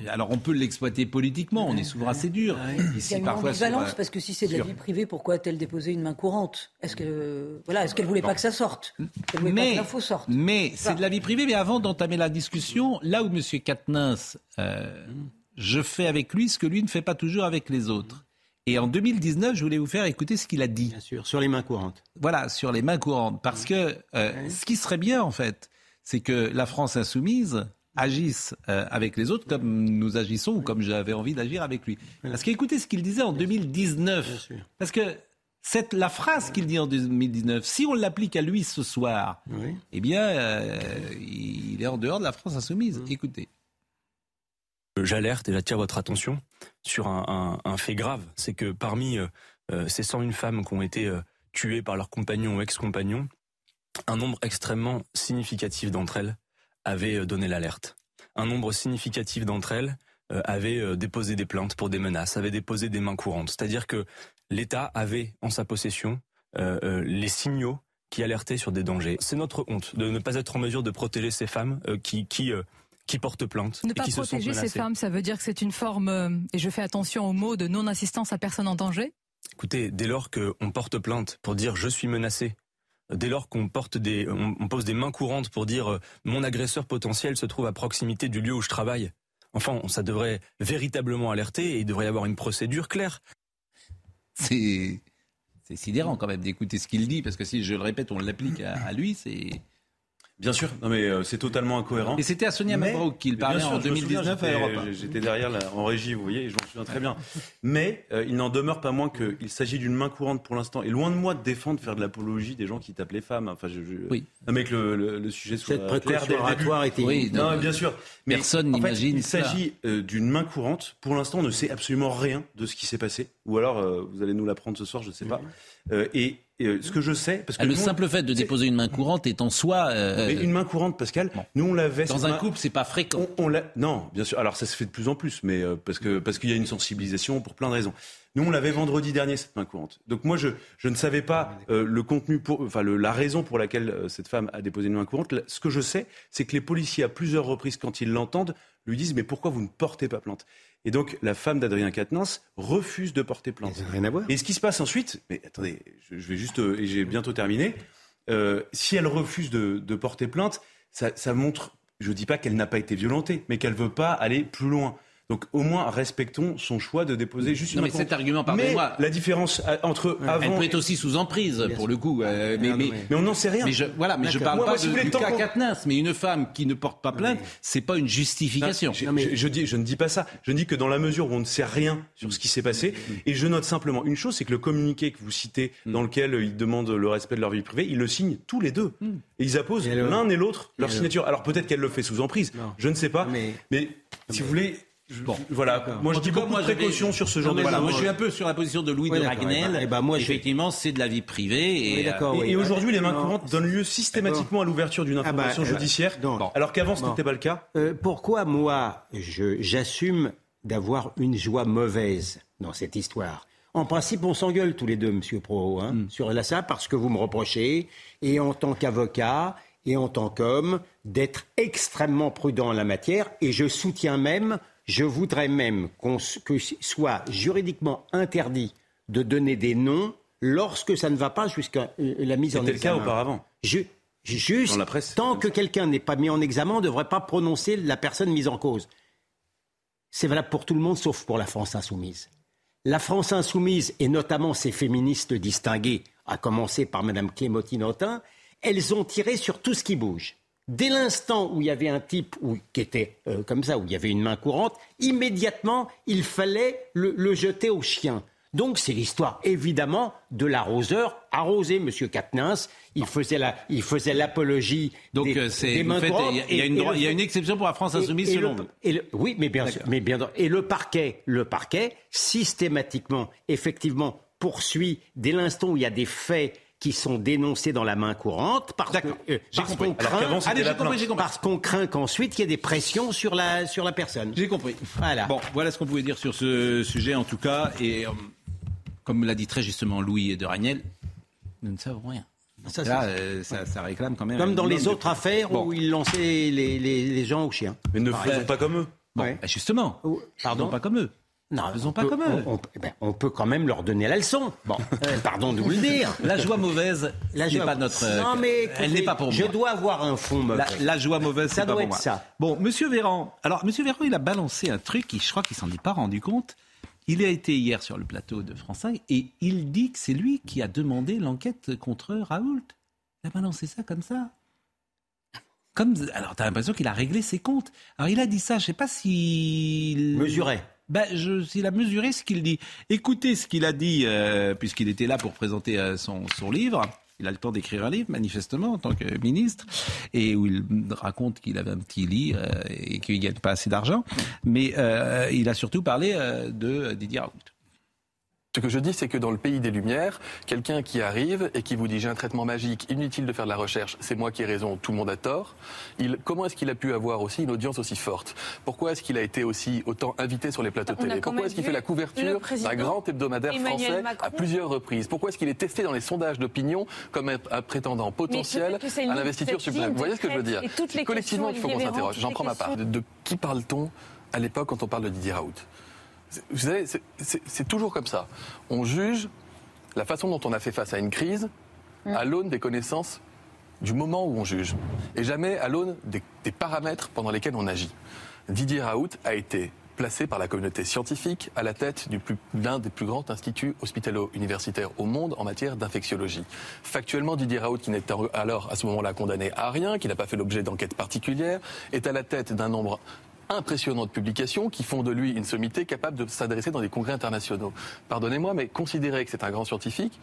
alors on peut l'exploiter politiquement, on est souvent assez dur. Ici, Il y a une ambivalence, parce que si c'est de la vie privée, pourquoi a-t-elle déposé une main courante? Est-ce que voilà, est-ce qu'elle voulait pas que ça sorte? Elle voulait mais, pas que l'info sorte. Mais c'est de la vie privée. Mais avant d'entamer la discussion, là où M. Katnins, euh, je fais avec lui ce que lui ne fait pas toujours avec les autres. Et en 2019, je voulais vous faire écouter ce qu'il a dit. Bien sûr, sur les mains courantes. Voilà, sur les mains courantes. Parce que euh, ce qui serait bien, en fait, c'est que la France insoumise agissent euh, avec les autres comme nous agissons ou comme j'avais envie d'agir avec lui. Parce qu'écoutez ce qu'il disait en 2019. Parce que cette, la phrase qu'il dit en 2019, si on l'applique à lui ce soir, eh bien, euh, il est en dehors de la France insoumise. Mmh. Écoutez. J'alerte et j'attire votre attention sur un, fait grave. C'est que parmi euh, ces 101 femmes qui ont été tuées par leurs compagnons ou ex-compagnons, un nombre extrêmement significatif d'entre elles avaient donné l'alerte. un nombre significatif d'entre elles avaient déposé des plaintes pour des menaces, avaient déposé des mains courantes. C'est-à-dire que l'État avait en sa possession les signaux qui alertaient sur des dangers. C'est notre honte de ne pas être en mesure de protéger ces femmes qui, qui qui portent plainte. Ne pas protéger ces femmes, ça veut dire que c'est une forme, euh, et je fais attention au mot, de non-assistance à personne en danger? Écoutez, dès lors qu'on porte plainte pour dire je suis menacé, dès lors qu'on porte des, on, pose des mains courantes pour dire euh, mon agresseur potentiel se trouve à proximité du lieu où je travaille, enfin, ça devrait véritablement alerter et il devrait y avoir une procédure claire. C'est, c'est sidérant quand même d'écouter ce qu'il dit, parce que si je le répète, on l'applique à lui, c'est. Bien sûr, non mais euh, c'est totalement incohérent. Et c'était à Sonia Mabrouk qu'il parlait en 2019 à Europe. J'étais derrière en régie, vous voyez, et je m'en souviens très bien. [laughs] Mais euh, il n'en demeure pas moins qu'il s'agit d'une main courante pour l'instant. Et loin de moi de défendre, faire de l'apologie des gens qui tapent les femmes. Enfin, je, oui. Non mais que le, le, sujet soit Cette clair dès était. Oui, non, bien sûr. Mais personne n'imagine. Il s'agit euh, d'une main courante. Pour l'instant, on ne sait absolument rien de ce qui s'est passé. Ou alors, vous allez nous l'apprendre ce soir, je ne sais pas. et euh, ce que je sais, parce que ah, le simple fait de déposer une main courante est en soi. Euh, une main courante, Pascal. Nous on l'avait. Dans un couple, c'est pas fréquent. On, non, bien sûr. Alors ça se fait de plus en plus, mais euh, parce que parce qu'il y a une sensibilisation pour plein de raisons. Nous on l'avait vendredi dernier cette main courante. Donc moi je je ne savais pas le contenu pour, enfin la raison pour laquelle cette femme a déposé une main courante. Ce que je sais, c'est que les policiers à plusieurs reprises, quand ils l'entendent, lui disent mais pourquoi vous ne portez pas plainte? Et donc, la femme d'Adrien Quatennens refuse de porter plainte. rien à voir. Et ce qui se passe ensuite, mais attendez, je, vais juste, euh, et j'ai bientôt terminé, euh, si elle refuse de, porter plainte, ça, ça montre, je ne dis pas qu'elle n'a pas été violentée, mais qu'elle ne veut pas aller plus loin. Donc au moins respectons son choix de déposer juste non, mais cet argument, pardonnez-moi. La différence euh, entre avant. Elle peut être aussi sous emprise pour le coup. Euh, mais, mais, mais, on n'en sait rien. Mais je, voilà, mais je parle pas de, du cas Katniss, mais une femme qui ne porte pas plainte, c'est pas une justification. je, je, dis, je ne dis pas ça. Je dis que dans la mesure où on ne sait rien sur ce qui s'est passé, et je note simplement une chose, c'est que le communiqué que vous citez, mm. dans lequel ils demandent le respect de leur vie privée, ils le signent tous les deux. Mm. Et ils apposent l'un et l'autre leur signature. Alors peut-être qu'elle le fait sous emprise, je ne sais pas. Mais si vous voulez Bon, voilà. Moi, je dis beaucoup de précautions sur ce genre de voilà, Moi, je suis un peu sur la position de Louis de Ragnel. Et eh ben, moi, effectivement, c'est de la vie privée. Et, euh, et, aujourd'hui, les mains courantes donnent lieu systématiquement à l'ouverture d'une ah bah, information ben, judiciaire, alors qu'avant, ce n'était pas le cas. Euh, pourquoi moi, j'assume d'avoir une joie mauvaise dans cette histoire? En principe, on s'engueule tous les deux, Monsieur Pro, hein, mm. sur ça, parce que vous me reprochez, et en tant qu'avocat, et en tant qu'homme, d'être extrêmement prudent en la matière, et je soutiens même je voudrais même qu'on que soit juridiquement interdit de donner des noms lorsque ça ne va pas jusqu'à euh, la mise en examen. C'était le cas auparavant. Je, juste, tant que quelqu'un n'est pas mis en examen, on ne devrait pas prononcer la personne mise en cause. C'est valable pour tout le monde, sauf pour la France insoumise. La France insoumise, et notamment ses féministes distinguées, à commencer par Mme Clémentine elles ont tiré sur tout ce qui bouge. Dès l'instant où il y avait un type qui était euh, comme ça, où il y avait une main courante, immédiatement, il fallait le, jeter au chien. Donc c'est l'histoire évidemment de l'arroseur arrosé, M. Katnins. Il faisait la, il faisait l'apologie Donc des, c'est, mains courantes. Il y, a une, il y a une exception pour la France insoumise selon vous. oui, mais bien sûr, mais bien et le parquet, le parquet systématiquement, effectivement poursuit dès l'instant où il y a des faits qui sont dénoncés dans la main courante parce euh, qu'on craint, qu'ensuite il y ait des pressions sur la sur la personne. J'ai compris. Voilà. Bon, voilà ce qu'on pouvait dire sur ce sujet en tout cas et euh, comme l'a dit très justement Louis de Ragnel, nous ne savons rien. Ça, euh, ça, ça, réclame quand même. Comme dans les autres affaires où ils lançaient les, les, les, gens au chien. Mais ne faisons pas comme eux. Bon, bah, justement. Pardon. Pas comme eux. Non, faisons pas comme eux. Eh ben, on, peut quand même leur donner la leçon. Bon, [laughs] pardon de vous le dire. La joie mauvaise, la joie... pas notre. Non mais elle n'est pas pour moi. Je dois avoir un fond mauvais. La, joie mauvaise, ça doit être ça. Bon, Monsieur Véran. Alors, Monsieur Véran, il a balancé un truc. Qui, je crois qu'il s'en est pas rendu compte. Il a été hier sur le plateau de France 5 et il dit que c'est lui qui a demandé l'enquête contre Raoult. Il a balancé ça comme ça. Comme, alors, tu as l'impression qu'il a réglé ses comptes. Alors, il a dit ça, je sais pas s'il... Mesurait ben, s'il a mesuré ce qu'il dit. Écoutez ce qu'il a dit, euh, puisqu'il était là pour présenter euh, son, son livre. Il a le temps d'écrire un livre, manifestement, en tant que ministre, et où il raconte qu'il avait un petit lit euh, et qu'il gagne pas assez d'argent. Mais il a surtout parlé de Didier Raoult. Ce que je dis, c'est que dans le pays des Lumières, quelqu'un qui arrive et qui vous dit j'ai un traitement magique, inutile de faire de la recherche, c'est moi qui ai raison, tout le monde a tort. Il, comment est-ce qu'il a pu avoir aussi une audience aussi forte? Pourquoi est-ce qu'il a été aussi autant invité sur les plateaux télé? Pourquoi est-ce qu'il fait la couverture d'un grand hebdomadaire français à plusieurs reprises? Pourquoi est-ce qu'il est testé dans les sondages d'opinion comme un prétendant potentiel à l'investiture suprême? Vous voyez ce que je veux dire C'est collectivement qu'il faut qu'on s'interroge. J'en prends ma part. De, qui parle-t-on à l'époque quand on parle de Didier Raoult? Vous savez, c'est toujours comme ça. On juge la façon dont on a fait face à une crise à l'aune des connaissances du moment où on juge, et jamais à l'aune des, paramètres pendant lesquels on agit. Didier Raoult a été placé par la communauté scientifique à la tête d'un des plus grands instituts hospitalo-universitaires au monde en matière d'infectiologie. Factuellement, Didier Raoult, qui n'était alors à ce moment-là condamné à rien, qui n'a pas fait l'objet d'enquête particulière, est à la tête d'un nombre impressionnantes publications qui font de lui une sommité capable de s'adresser dans des congrès internationaux. Pardonnez-moi, mais considérer que c'est un grand scientifique,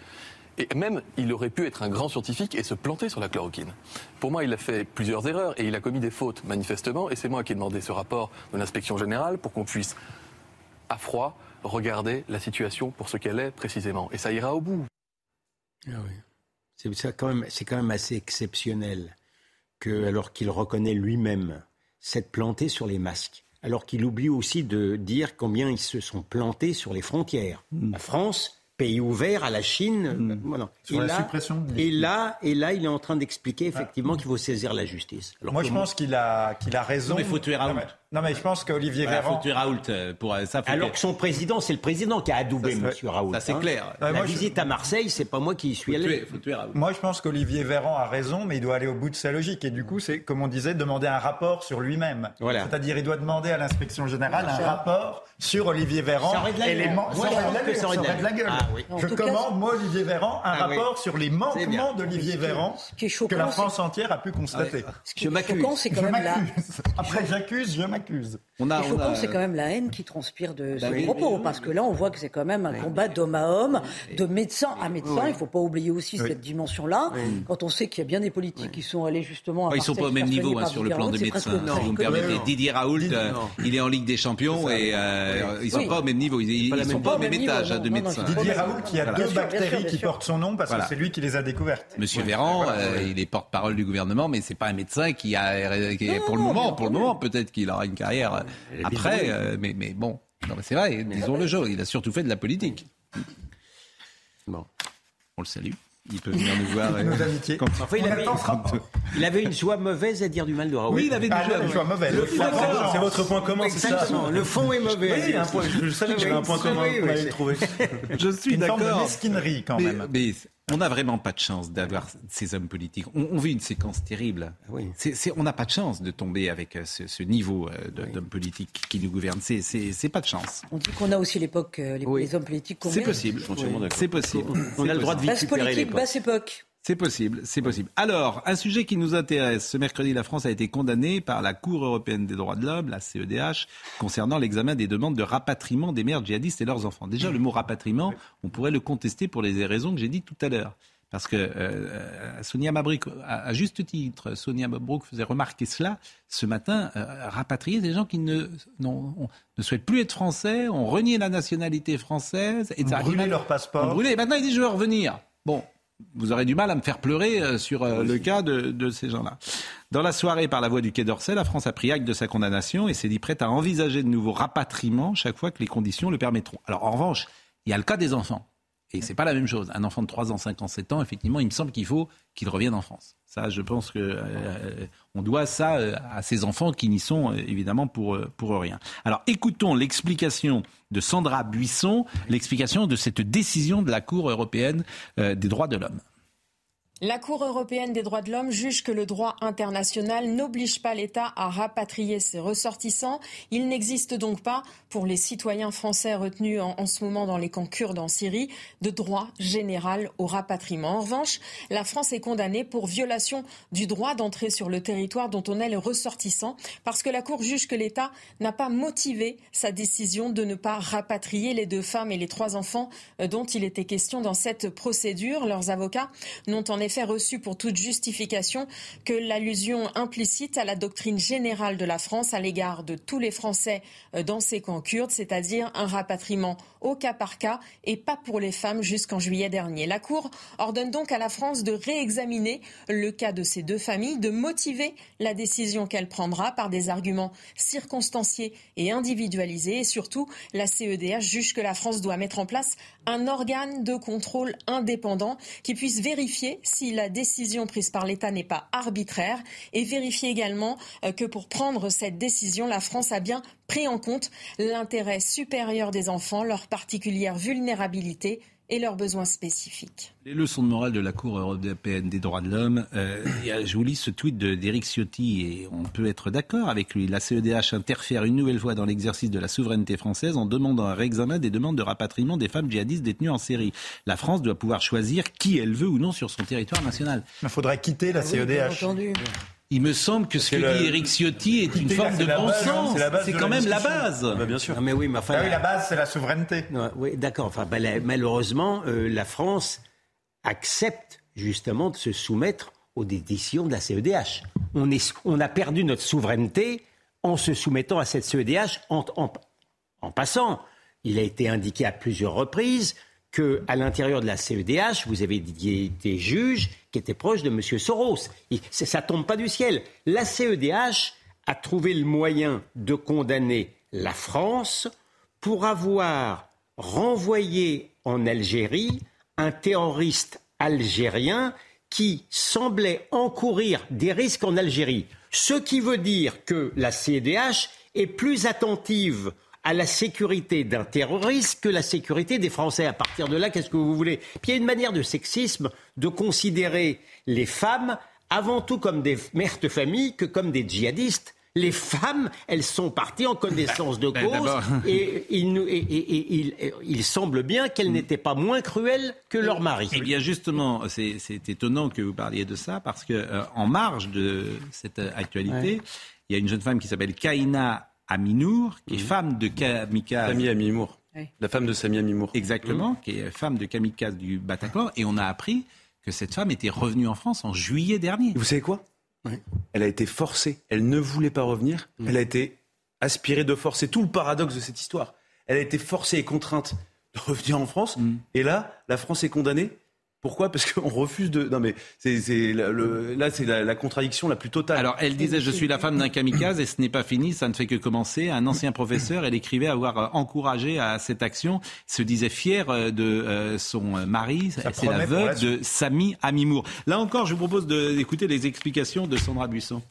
et même, il aurait pu être un grand scientifique et se planter sur la chloroquine. Pour moi, il a fait plusieurs erreurs et il a commis des fautes, manifestement. Et c'est moi qui ai demandé ce rapport de l'inspection générale pour qu'on puisse, à froid, regarder la situation pour ce qu'elle est précisément. Et ça ira au bout. Ah c'est quand, quand même assez exceptionnel que, alors qu'il reconnaît lui-même s'être planté sur les masques. Alors qu'il oublie aussi de dire combien ils se sont plantés sur les frontières. Hmm. La France pays ouvert à la Chine. Hmm. Voilà. et, la là, suppression et là, et là, il est en train d'expliquer effectivement qu'il faut saisir la justice. Alors, Moi, je pense qu'il a, qu'il a raison. mais il faut tuer Raoult. Non, mais je pense qu'Olivier Véran. Il faut tuer Raoult euh, pour euh, ça. Alors que son président, c'est le président qui a adoubé M. Raoult. Ça, c'est hein. clair. La visite à Marseille, c'est pas moi qui y suis allé. faut tuer Raoult. Moi, je pense qu'Olivier Véran a raison, mais il doit aller au bout de sa logique. Et du coup, c'est, comme on disait, demander un rapport sur lui-même. Voilà. C'est-à-dire, il doit demander à l'inspection générale un rapport sur Olivier Véran. Ça aurait de la gueule. La. Ah je commande, moi, Olivier Véran, un ah rapport sur les manquements d'Olivier Véran que la France entière a pu constater. Ce qui est c'est quand même [laughs] Après, j'accuse, je m'accuse. On a, choquant, c'est quand même la haine qui transpire de bah ces propos, parce que là, on voit que c'est quand même un combat d'homme à homme, de médecin à médecin. Il ne faut pas oublier aussi cette dimension-là. Quand on sait qu'il y a bien des politiques qui sont allés justement. À ils ne sont pas au même niveau hein, sur le plan des médecins. Si vous me permettez, Didier Raoult, euh, il est en Ligue des Champions et euh, ils ne sont pas au même niveau. Ils ne sont pas au même étage hein, de médecins. Didier Raoult, qui a deux bactéries qui portent son nom parce que c'est lui qui les a découvertes. Monsieur Véran, euh, il est porte-parole du gouvernement, mais c'est pas un médecin qui a, pour le moment, pour le moment, peut-être qu'il aura une carrière après. Euh, mais, mais bon, c'est vrai, disons le jeu. Il a surtout fait de la politique. Bon, on le salue. Il peut venir nous voir. [laughs] Nos euh, amitiés. Enfin, il, avait, il, avait, une joie mauvaise à dire du mal de Raoult. Oui, il avait une, ah, joie, mauvaise. C'est votre point commun, c'est ça Le fond est mauvais. Oui, un point, je, savais que j'avais un point commun. M'avez trouvé. [laughs] Je suis d'accord. Une forme de mesquinerie quand même. Mais, on n'a vraiment pas de chance d'avoir ces hommes politiques. On, vit une séquence terrible. On n'a pas de chance de tomber avec euh, ce, niveau euh, d'hommes politiques qui nous gouvernent. C'est pas de chance. On dit qu'on a aussi l'époque, euh, les, hommes politiques. C'est possible. C'est possible. On a le droit de vivre politique, basse époque. C'est possible, c'est possible. Alors, un sujet qui nous intéresse. Ce mercredi, la France a été condamnée par la Cour européenne des droits de l'homme, la CEDH, concernant l'examen des demandes de rapatriement des mères djihadistes et leurs enfants. Déjà, le mot rapatriement, on pourrait le contester pour les raisons que j'ai dites tout à l'heure. Parce que euh, Sonia Mabrouk, à, juste titre, Sonia Mabrouk faisait remarquer cela ce matin, euh, rapatrier des gens qui ne, ne souhaitent plus être français, ont renié la nationalité française. Et ont brûlé leur passeport. Ont brûlé. Maintenant, ils disent je veux revenir. Bon, vous aurez du mal à me faire pleurer euh, sur euh, le cas de, ces gens-là. Dans la soirée, par la voix du Quai d'Orsay, la France a pris acte de sa condamnation et s'est dit prête à envisager de nouveaux rapatriements chaque fois que les conditions le permettront. Alors en revanche, il y a le cas des enfants. Et c'est pas la même chose. Un enfant de 3 ans, 5 ans, 7 ans, effectivement, il me semble qu'il faut qu'il revienne en France. Ça, je pense que euh, on doit ça euh, à ces enfants qui n'y sont euh, évidemment pour pour rien. Alors, écoutons l'explication de Sandra Buisson, l'explication de cette décision de la Cour européenne des droits de l'homme. La Cour européenne des droits de l'homme juge que le droit international n'oblige pas l'État à rapatrier ses ressortissants. Il n'existe donc pas, pour les citoyens français retenus en, ce moment dans les camps kurdes en Syrie, de droit général au rapatriement. En revanche, la France est condamnée pour violation du droit d'entrer sur le territoire dont on est le ressortissant, parce que la Cour juge que l'État n'a pas motivé sa décision de ne pas rapatrier les deux femmes et les trois enfants euh, dont il était question dans cette procédure. Leurs avocats n'ont en effet effet reçu pour toute justification que l'allusion implicite à la doctrine générale de la France à l'égard de tous les Français euh, dans ces camps kurdes, c'est-à-dire un rapatriement au cas par cas et pas pour les femmes jusqu'en juillet dernier. La Cour ordonne donc à la France de réexaminer le cas de ces deux familles, de motiver la décision qu'elle prendra par des arguments circonstanciés et individualisés. Et surtout, la CEDH juge que la France doit mettre en place un organe de contrôle indépendant qui puisse vérifier si la décision prise par l'État n'est pas arbitraire et vérifier également euh, que pour prendre cette décision, la France a bien pris en compte l'intérêt supérieur des enfants, leur particulière vulnérabilité et leurs besoins spécifiques. Les leçons de morale de la Cour européenne des droits de l'homme. Euh, je vous lis ce tweet d'Éric Ciotti et on peut être d'accord avec lui. La CEDH interfère une nouvelle fois dans l'exercice de la souveraineté française en demandant un réexamen des demandes de rapatriement des femmes djihadistes détenues en série. La France doit pouvoir choisir qui elle veut ou non sur son territoire national. Il faudrait quitter la CEDH. Il me semble que ce que dit Eric Ciotti est une forme de bon sens. C'est quand même la base. Bah, bien sûr. mais oui, mais enfin, ah oui, la base, c'est la souveraineté. oui, d'accord. Enfin, ben, malheureusement, euh, la France accepte justement de se soumettre aux décisions de la CEDH. On, est, on a perdu notre souveraineté en se soumettant à cette CEDH en, en, en passant. Il a été indiqué à plusieurs reprises qu'à l'intérieur de la CEDH, vous avez des juges qui étaient proches de M. Soros. Et ça tombe pas du ciel. La CEDH a trouvé le moyen de condamner la France pour avoir renvoyé en Algérie un terroriste algérien qui semblait encourir des risques en Algérie. Ce qui veut dire que la CEDH est plus attentive à la sécurité d'un terroriste que la sécurité des Français. À partir de là, qu'est-ce que vous voulez? Puis il y a une manière de sexisme de considérer les femmes avant tout comme des mères de famille que comme des djihadistes. Les femmes, elles sont parties en connaissance de [laughs] ben, cause et, il, semble bien qu'elles n'étaient pas moins cruelles que leur mari. Eh bien justement, c'est étonnant que vous parliez de ça parce que euh, en marge de cette actualité, il y a une jeune femme qui s'appelle Kaina Aminour, qui est mhm. femme de kamikaze. Sami Amimour. La femme de Sami Amimour. Exactement, mhm. qui est femme de kamikaze du Bataclan. Et on a appris que cette femme était revenue en France en juillet dernier. Vous savez quoi? Elle a été forcée. Elle ne voulait pas revenir. Mhm. Elle a été aspirée de force. C'est tout le paradoxe de cette histoire. Elle a été forcée et contrainte de revenir en France. Et là, la France est condamnée pourquoi? Parce qu'on refuse de. Non, mais c'est, là, c'est la, contradiction la plus totale. Alors, elle disait Je suis la femme d'un kamikaze et ce n'est pas fini, ça ne fait que commencer. Un ancien professeur, elle écrivait avoir euh, encouragé à cette action, se disait fière euh, de euh, son mari. c'est la veuve de Sami Amimour. Là encore, je vous propose d'écouter les explications de Sandra Buisson.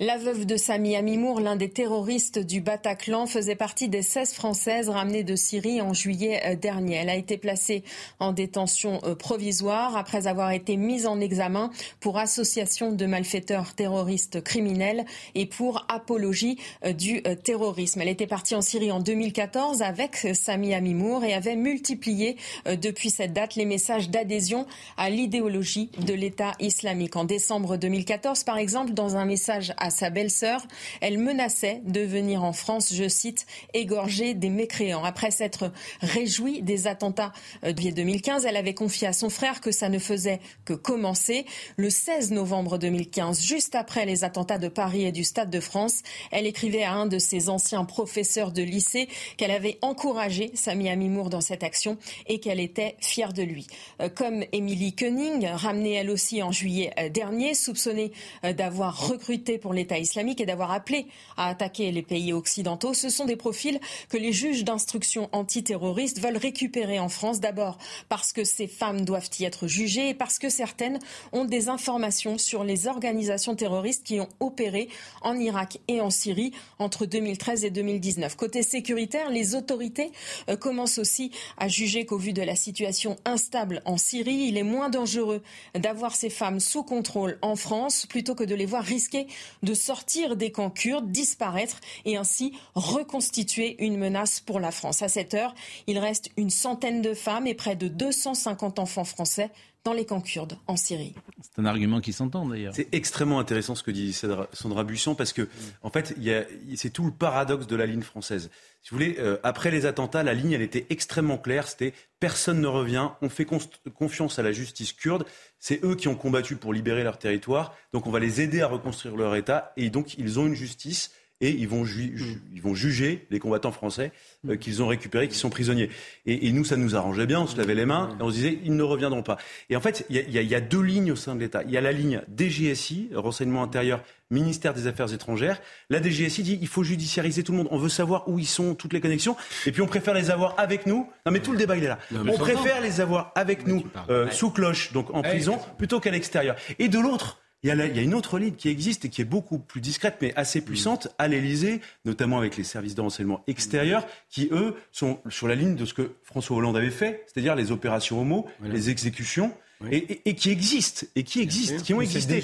La veuve de Sami Amimour, l'un des terroristes du Bataclan, faisait partie des 16 Françaises ramenées de Syrie en juillet euh, dernier. Elle a été placée en détention euh, provisoire après avoir été mise en examen pour association de malfaiteurs terroristes criminels et pour apologie euh, du terrorisme. Elle était partie en Syrie en 2014 avec Sami Amimour et avait multiplié depuis cette date les messages d'adhésion à l'idéologie de l'État islamique. En décembre 2014, par exemple, dans un message sa belle-sœur. Elle menaçait de venir en France, je cite, égorger des mécréants. Après s'être réjouie des attentats de 2015, elle avait confié à son frère que ça ne faisait que commencer. Le 16 novembre 2015, juste après les attentats de Paris et du Stade de France, elle écrivait à un de ses anciens professeurs de lycée qu'elle avait encouragé Sami Amimour dans cette action et qu'elle était fière de lui. Euh, comme Émilie Koenig, ramenée elle aussi en juillet euh, dernier, soupçonnée euh, d'avoir recruté pour l'État islamique et d'avoir appelé à attaquer les pays occidentaux. Ce sont des profils que les juges d'instruction antiterroristes veulent récupérer en France. D'abord parce que ces femmes doivent y être jugées et parce que certaines ont des informations sur les organisations terroristes qui ont opéré en Irak et en Syrie entre 2013 et 2019. Côté sécuritaire, les autorités euh, commencent aussi à juger qu'au vu de la situation instable en Syrie, il est moins dangereux d'avoir ces femmes sous contrôle en France plutôt que de les voir risquer de sortir des camps kurdes, disparaître et ainsi reconstituer une menace pour la France. À cette heure, il reste une centaine de femmes et près de 250 enfants français dans les camps kurdes en Syrie. C'est un argument qui s'entend d'ailleurs. C'est extrêmement intéressant ce que dit Sandra Buisson parce que, en fait, c'est tout le paradoxe de la ligne française. Si vous voulez, euh, après les attentats, la ligne, elle était extrêmement claire. C'était personne ne revient, on fait confiance à la justice kurde. C'est eux qui ont combattu pour libérer leur territoire. Donc on va les aider à reconstruire leur État. Et donc ils ont une justice et ils vont, ils vont juger les combattants français euh, qu'ils ont récupérés, qui sont prisonniers. Et, nous, ça nous arrangeait bien, on se lavait les mains et on se disait, ils ne reviendront pas. Et en fait, il y, y, a deux lignes au sein de l'État. Il y a la ligne DGSI, renseignement intérieur, ministère des Affaires étrangères. La DGSI dit, il faut judiciariser tout le monde. On veut savoir où ils sont, toutes les connexions. Et puis on préfère les avoir avec nous. Non mais tout le débat, il est là. on préfère les avoir avec nous, euh, sous cloche, donc en prison, plutôt qu'à l'extérieur. Et de l'autre, il y, a il y, a une autre ligne qui existe et qui est beaucoup plus discrète, mais assez puissante, à l'Élysée, notamment avec les services de renseignement extérieurs, qui, eux, sont sur la ligne de ce que François Hollande avait fait, c'est-à-dire les opérations homo, les exécutions. Et, qui existent, et qui existent, qui ont existé.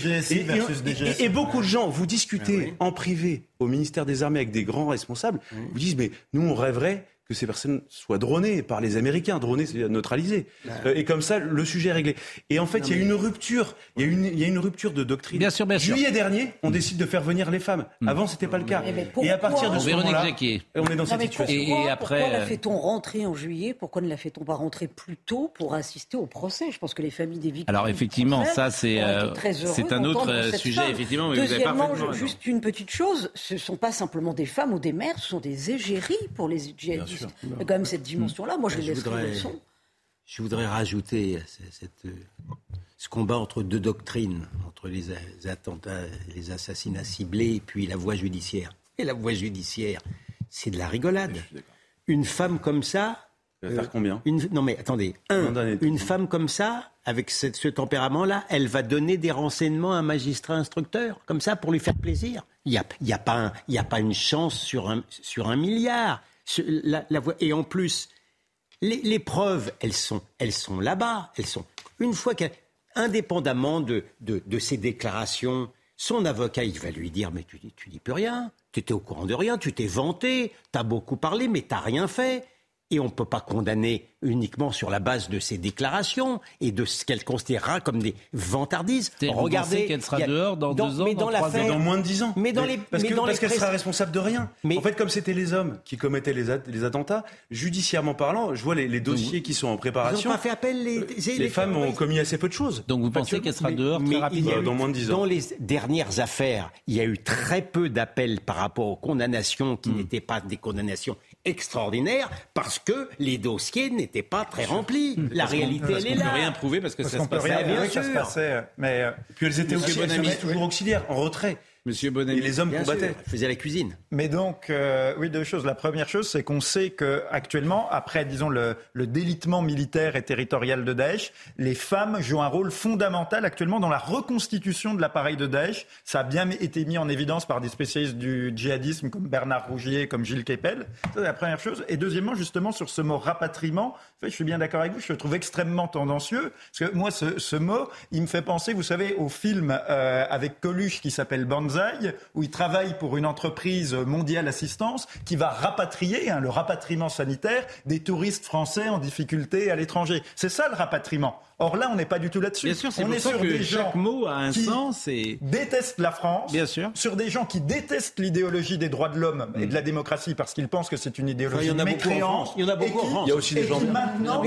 Et, beaucoup de gens, vous discutez ah en privé au ministère des Armées avec des grands responsables, vous disent, mais nous, on rêverait que ces personnes soient dronées par les Américains. Dronées, c'est neutralisé. Bah. Euh, et comme ça, le sujet est réglé. Et en fait, il y a une rupture. Il y a une, il y a une rupture de doctrine. Bien sûr, bien sûr. Juillet dernier, on décide de faire venir les femmes. Hmm. Avant, c'était pas le cas. Et, à partir de ce moment-là, on est dans cette situation. et après, pourquoi la euh, fait-on rentrer en juillet? Pourquoi ne la fait-on pas rentrer plus tôt pour assister au procès? Je pense que les familles des victimes. Alors effectivement, ça c'est euh, c'est un autre sujet. Effectivement, mais Deuxièmement, vous avez juste une petite chose. Ce sont pas simplement des femmes ou des mères, ce sont des égéries pour les djihadistes. Il y a quand même cette dimension-là. Moi, je, voudrais, je voudrais rajouter cette, ce combat entre deux doctrines, entre les attentats, les assassinats ciblés et puis la voie judiciaire. Et la voie judiciaire, c'est de la rigolade. Une femme comme ça. faire euh, combien une, Non mais attendez, une femme comme ça, avec ce, tempérament-là, elle va donner des renseignements à un magistrat instructeur, comme ça, pour lui faire plaisir. Il n'y a, y a, pas a pas une chance sur un, sur un milliard. La, et en plus, les, preuves, elles sont, là-bas. Elles sont une fois qu'indépendamment de, de, ces déclarations, son avocat, il va lui dire mais tu, tu dis plus rien, tu étais au courant de rien, tu t'es vanté, tu as beaucoup parlé, mais tu rien fait. Et on ne peut pas condamner uniquement sur la base de ses déclarations et de ce qu'elle considérera comme des vantardises. Regardez qu'elle sera dehors dans, deux ans, dans, dans moins de dix ans. Mais dans les, parce qu'elle sera responsable de rien. Mais en fait, comme c'était les hommes qui commettaient les, les, attentats, judiciairement parlant, je vois les, dossiers qui sont en préparation. Ils n'ont pas fait appel. Les, les, femmes ont commis assez peu de choses. Donc vous pensez qu'elle sera dehors très rapidement dans moins de dix ans. Dans les dernières affaires, il y a eu très peu d'appels par rapport aux condamnations qui hmm. n'étaient pas des condamnations extraordinaires parce que les dossiers n'étaient pas très remplis. La réalité, elle est là. On ne peut rien prouver parce que ça se passait. Bien sûr. Mais euh, puis elles étaient toujours auxiliaires, en retrait. Monsieur Bonnet. Et les hommes combattaient. faisaient la cuisine. Mais donc, euh, oui, deux choses. La première chose, c'est qu'on sait que actuellement, après, disons, le, le, délitement militaire et territorial de Daesh, les femmes jouent un rôle fondamental actuellement dans la reconstitution de l'appareil de Daesh. Ça a bien été mis en évidence par des spécialistes du djihadisme comme Bernard Rougier, comme Gilles Kepel. C'est la première chose. Et deuxièmement, justement, sur ce mot rapatriement, en fait, je suis bien d'accord avec vous, je le trouve extrêmement tendancieux. Parce que moi, ce, ce mot, il me fait penser, vous savez, au film euh, avec Coluche qui s'appelle Banzai où il travaille pour une entreprise mondiale assistance qui va rapatrier, hein, le rapatriement sanitaire, des touristes français en difficulté à l'étranger. C'est ça le rapatriement? Or là, on n'est pas du tout là-dessus. Bien sûr, c'est on est sur des gens mot a un qui sens et détestent la France. Bien sûr. Sur des gens qui détestent l'idéologie des droits de l'homme et de la démocratie parce qu'ils pensent que c'est une idéologie enfin, mécréante. Il y en a beaucoup en France. Il y a aussi des gens qui maintenant,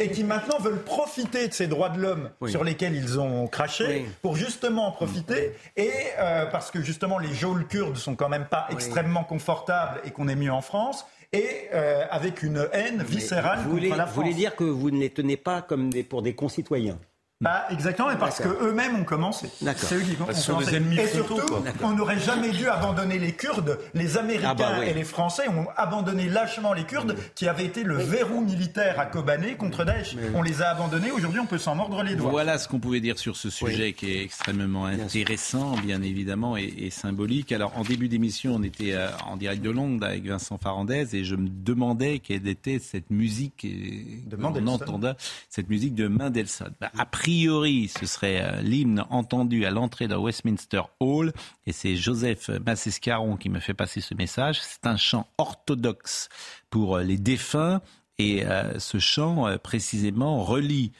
et qui maintenant veulent profiter de ces droits de l'homme sur lesquels ils ont craché pour justement en profiter et euh, parce que justement les geôles kurdes sont quand même pas extrêmement confortables et qu'on est mieux en France et euh, avec une haine viscérale vous contre la France. Vous voulez dire que vous ne les tenez pas comme des, pour des concitoyens? Bah, exactement, parce qu'eux-mêmes ont commencé. C'est eux qui ont commencé. Et surtout, on n'aurait jamais dû abandonner les Kurdes. Les Américains ah bah et les Français ont abandonné lâchement les Kurdes, qui avaient été le verrou militaire à Kobané contre Daesh. On les a abandonnés. Aujourd'hui, on peut s'en mordre les doigts. Voilà ce qu'on pouvait dire sur ce sujet qui est extrêmement intéressant, bien évidemment, et, symbolique. Alors, en début d'émission, on était euh, en direct de Londres avec Vincent Farandez et je me demandais quelle était cette musique de on entendait cette musique de Mendelssohn. Bah, après priori, ce serait euh, l'hymne entendu à l'entrée de Westminster Hall. Et c'est Joseph Massescaron qui me fait passer ce message. C'est un chant orthodoxe pour euh, les défunts. Et euh, ce chant, précisément, relie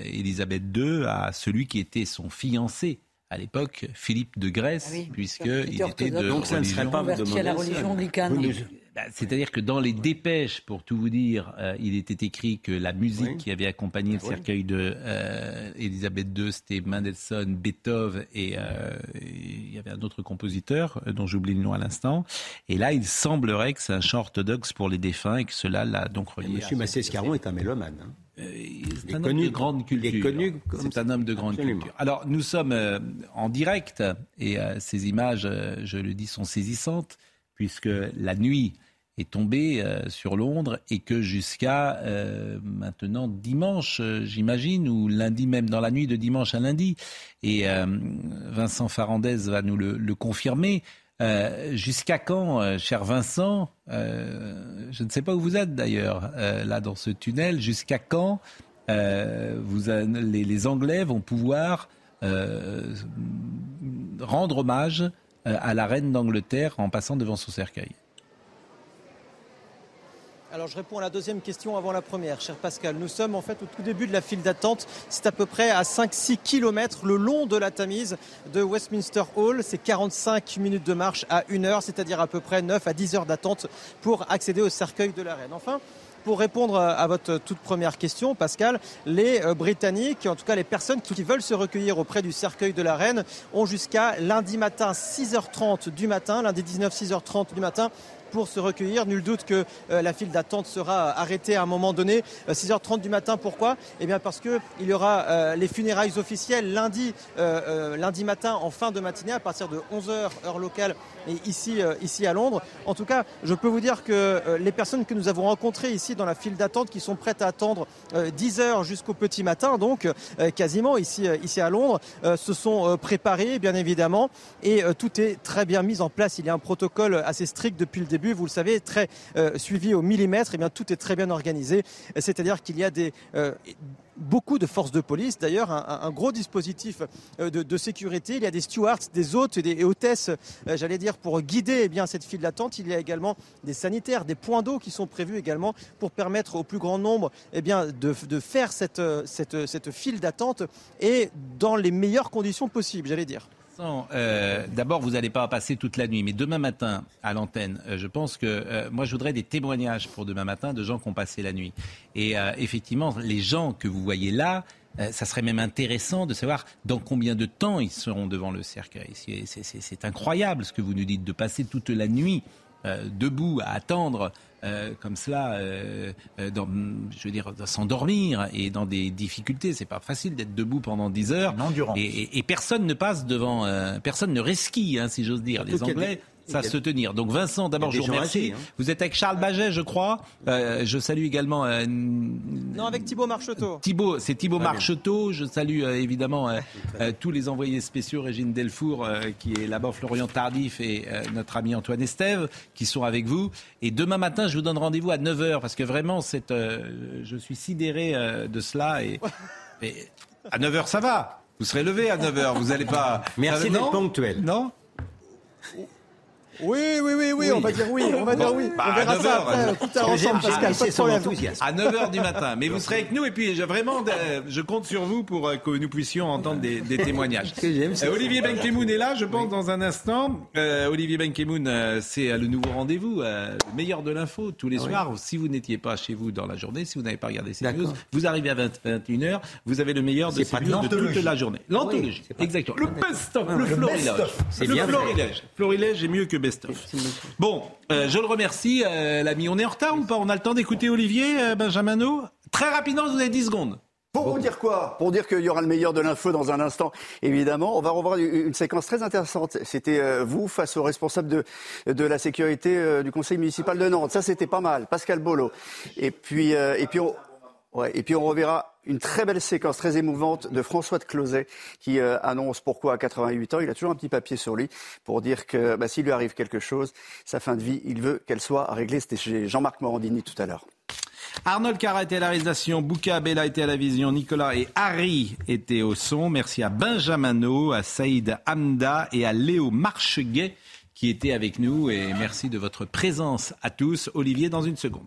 Elisabeth II à celui qui était son fiancé à l'époque Philippe de Grèce, ah puisqu'il était de Donc ça ne serait pas à la religion anglicane. C'est-à-dire que dans les dépêches, pour tout vous dire, euh, il était écrit que la musique qui avait accompagné le cercueil de euh, II, c'était Mendelssohn, Beethoven et euh, il y avait un autre compositeur dont j'oublie le nom à l'instant. Et là, il semblerait que c'est un chant orthodoxe pour les défunts et que cela l'a donc relié. Monsieur Massé-Scarron est un mélomane. Hein. c'est un homme de grande culture. C'est un homme de grande culture. Alors, nous sommes en direct et ces images, je le dis, sont saisissantes puisque la nuit est tombée euh, sur Londres et que jusqu'à euh, maintenant dimanche, euh, j'imagine, ou lundi même, dans la nuit de dimanche à lundi, et Vincent Farandez va nous le, confirmer, jusqu'à quand, cher Vincent, je ne sais pas où vous êtes d'ailleurs, là dans ce tunnel, jusqu'à quand les, Anglais vont pouvoir rendre hommage à la reine d'Angleterre en passant devant son cercueil? Alors je réponds à la deuxième question avant la première, cher Pascal. Nous sommes en fait au tout début de la file d'attente. C'est à peu près à 5-6 km le long de la Tamise de Westminster Hall. C'est 45 minutes de marche à 1 heure, c'est-à-dire à peu près 9 à 10 heures d'attente pour accéder au cercueil de la reine. Enfin, pour répondre à votre toute première question, Pascal, les euh, Britanniques, en tout cas les personnes qui veulent se recueillir auprès du cercueil de la reine, ont jusqu'à lundi matin 6h30 du matin, lundi 19 6h30 du matin, pour se recueillir. Nul doute que euh, la file d'attente sera arrêtée à un moment donné. 6h30 euh, du matin, pourquoi? Eh bien parce qu'il y aura euh, les funérailles officielles lundi, lundi matin en fin de matinée à partir de 11h heure locale et ici, ici à Londres. En tout cas, je peux vous dire que les personnes que nous avons rencontrées ici dans la file d'attente qui sont prêtes à attendre 10 heures jusqu'au petit matin, donc quasiment ici, ici à Londres, se sont préparées bien évidemment et tout est très bien mis en place. Il y a un protocole assez strict depuis le début vous le savez, très euh, suivi au millimètre. Eh tout est très bien organisé. C'est-à-dire qu'il y a euh, beaucoup de forces de police, d'ailleurs un, gros dispositif euh, de, sécurité. Il y a des stewards, des hôtes et des hôtesses, j'allais dire, pour guider eh cette file d'attente. Il y a également des sanitaires, des points d'eau qui sont prévus également pour permettre au plus grand nombre eh de, faire cette, cette, cette file d'attente et dans les meilleures conditions possibles, j'allais dire. Euh, d'abord, vous n'allez pas passer toute la nuit, mais demain matin, à l'antenne, euh, je pense que euh, moi, je voudrais des témoignages pour demain matin de gens qui ont passé la nuit. Et effectivement, les gens que vous voyez là, ça serait même intéressant de savoir dans combien de temps ils seront devant le cercueil. C'est incroyable ce que vous nous dites, de passer toute la nuit debout à attendre euh, comme cela, euh, euh, dans, je veux dire, s'endormir et dans des difficultés. C'est pas facile d'être debout pendant 10 heures. Et, et, personne ne passe devant, personne ne resquille, hein, si j'ose dire. Les Anglais ça se tenir. Donc Vincent, d'abord je vous remercie. Hein. Vous êtes avec Charles Baget, je crois. Euh, je salue également. Euh, non, avec Thibault Marcheteau. Thibault, c'est Thibault Marcheteau. Je salue euh, évidemment tous les envoyés spéciaux, Régine Delfour qui est là-bas, Florian Tardif et notre ami Antoine Estève qui sont avec vous. Et demain matin, je vous donne rendez-vous à 9h parce que vraiment, c'est, je suis sidéré de cela. Et, [laughs] et à 9h, ça va. Vous serez levé à 9h, vous n'allez pas. Merci d'être ponctuel. Non oui, oui, oui, oui, on va dire oui, on va dire oui. Bah, on verra ça après, tout ensemble, Pascal, pas de problème. À 9h du matin. Mais vous serez avec nous et puis je, vraiment, euh, je compte sur vous pour euh, que nous puissions entendre des, des témoignages. [laughs] Euh, Olivier Benkemoun est là, je pense, dans un instant. Euh, Olivier Benkemoun, c'est le nouveau rendez-vous, le meilleur de l'info, tous les soirs. Si vous n'étiez pas chez vous dans la journée, si vous n'avez pas regardé ces news, vous arrivez à 21h, vous avez le meilleur de ces news de toute la journée. L'anthologie, exactement. Le best-of, le florilège. Le florilège. Florilège est mieux que Bon, euh, je le remercie, euh, l'ami. On est en retard ou pas? On a le temps d'écouter Olivier euh, Benjamino Très rapidement, vous avez 10 secondes. Pour vous dire quoi? Pour dire qu'il y aura le meilleur de l'info dans un instant, évidemment. On va revoir une séquence très intéressante. C'était vous face au responsable de, de la sécurité du conseil municipal de Nantes. Ça, c'était pas mal. Pascal Bolo. Et puis, et puis on, Ouais, et puis on reverra une très belle séquence très émouvante de François de Closet qui euh, annonce pourquoi à 88 ans, il a toujours un petit papier sur lui pour dire que bah, s'il lui arrive quelque chose, sa fin de vie, il veut qu'elle soit réglée. C'était chez Jean-Marc Morandini tout à l'heure. Arnold Carra était à la réalisation, Bouka Bella était à la vision, Nicolas et Harry étaient au son. Merci à Benjamino, à Saïd Hamda et à Léo Marcheguet qui étaient avec nous. Et merci de votre présence à tous. Olivier, dans une seconde.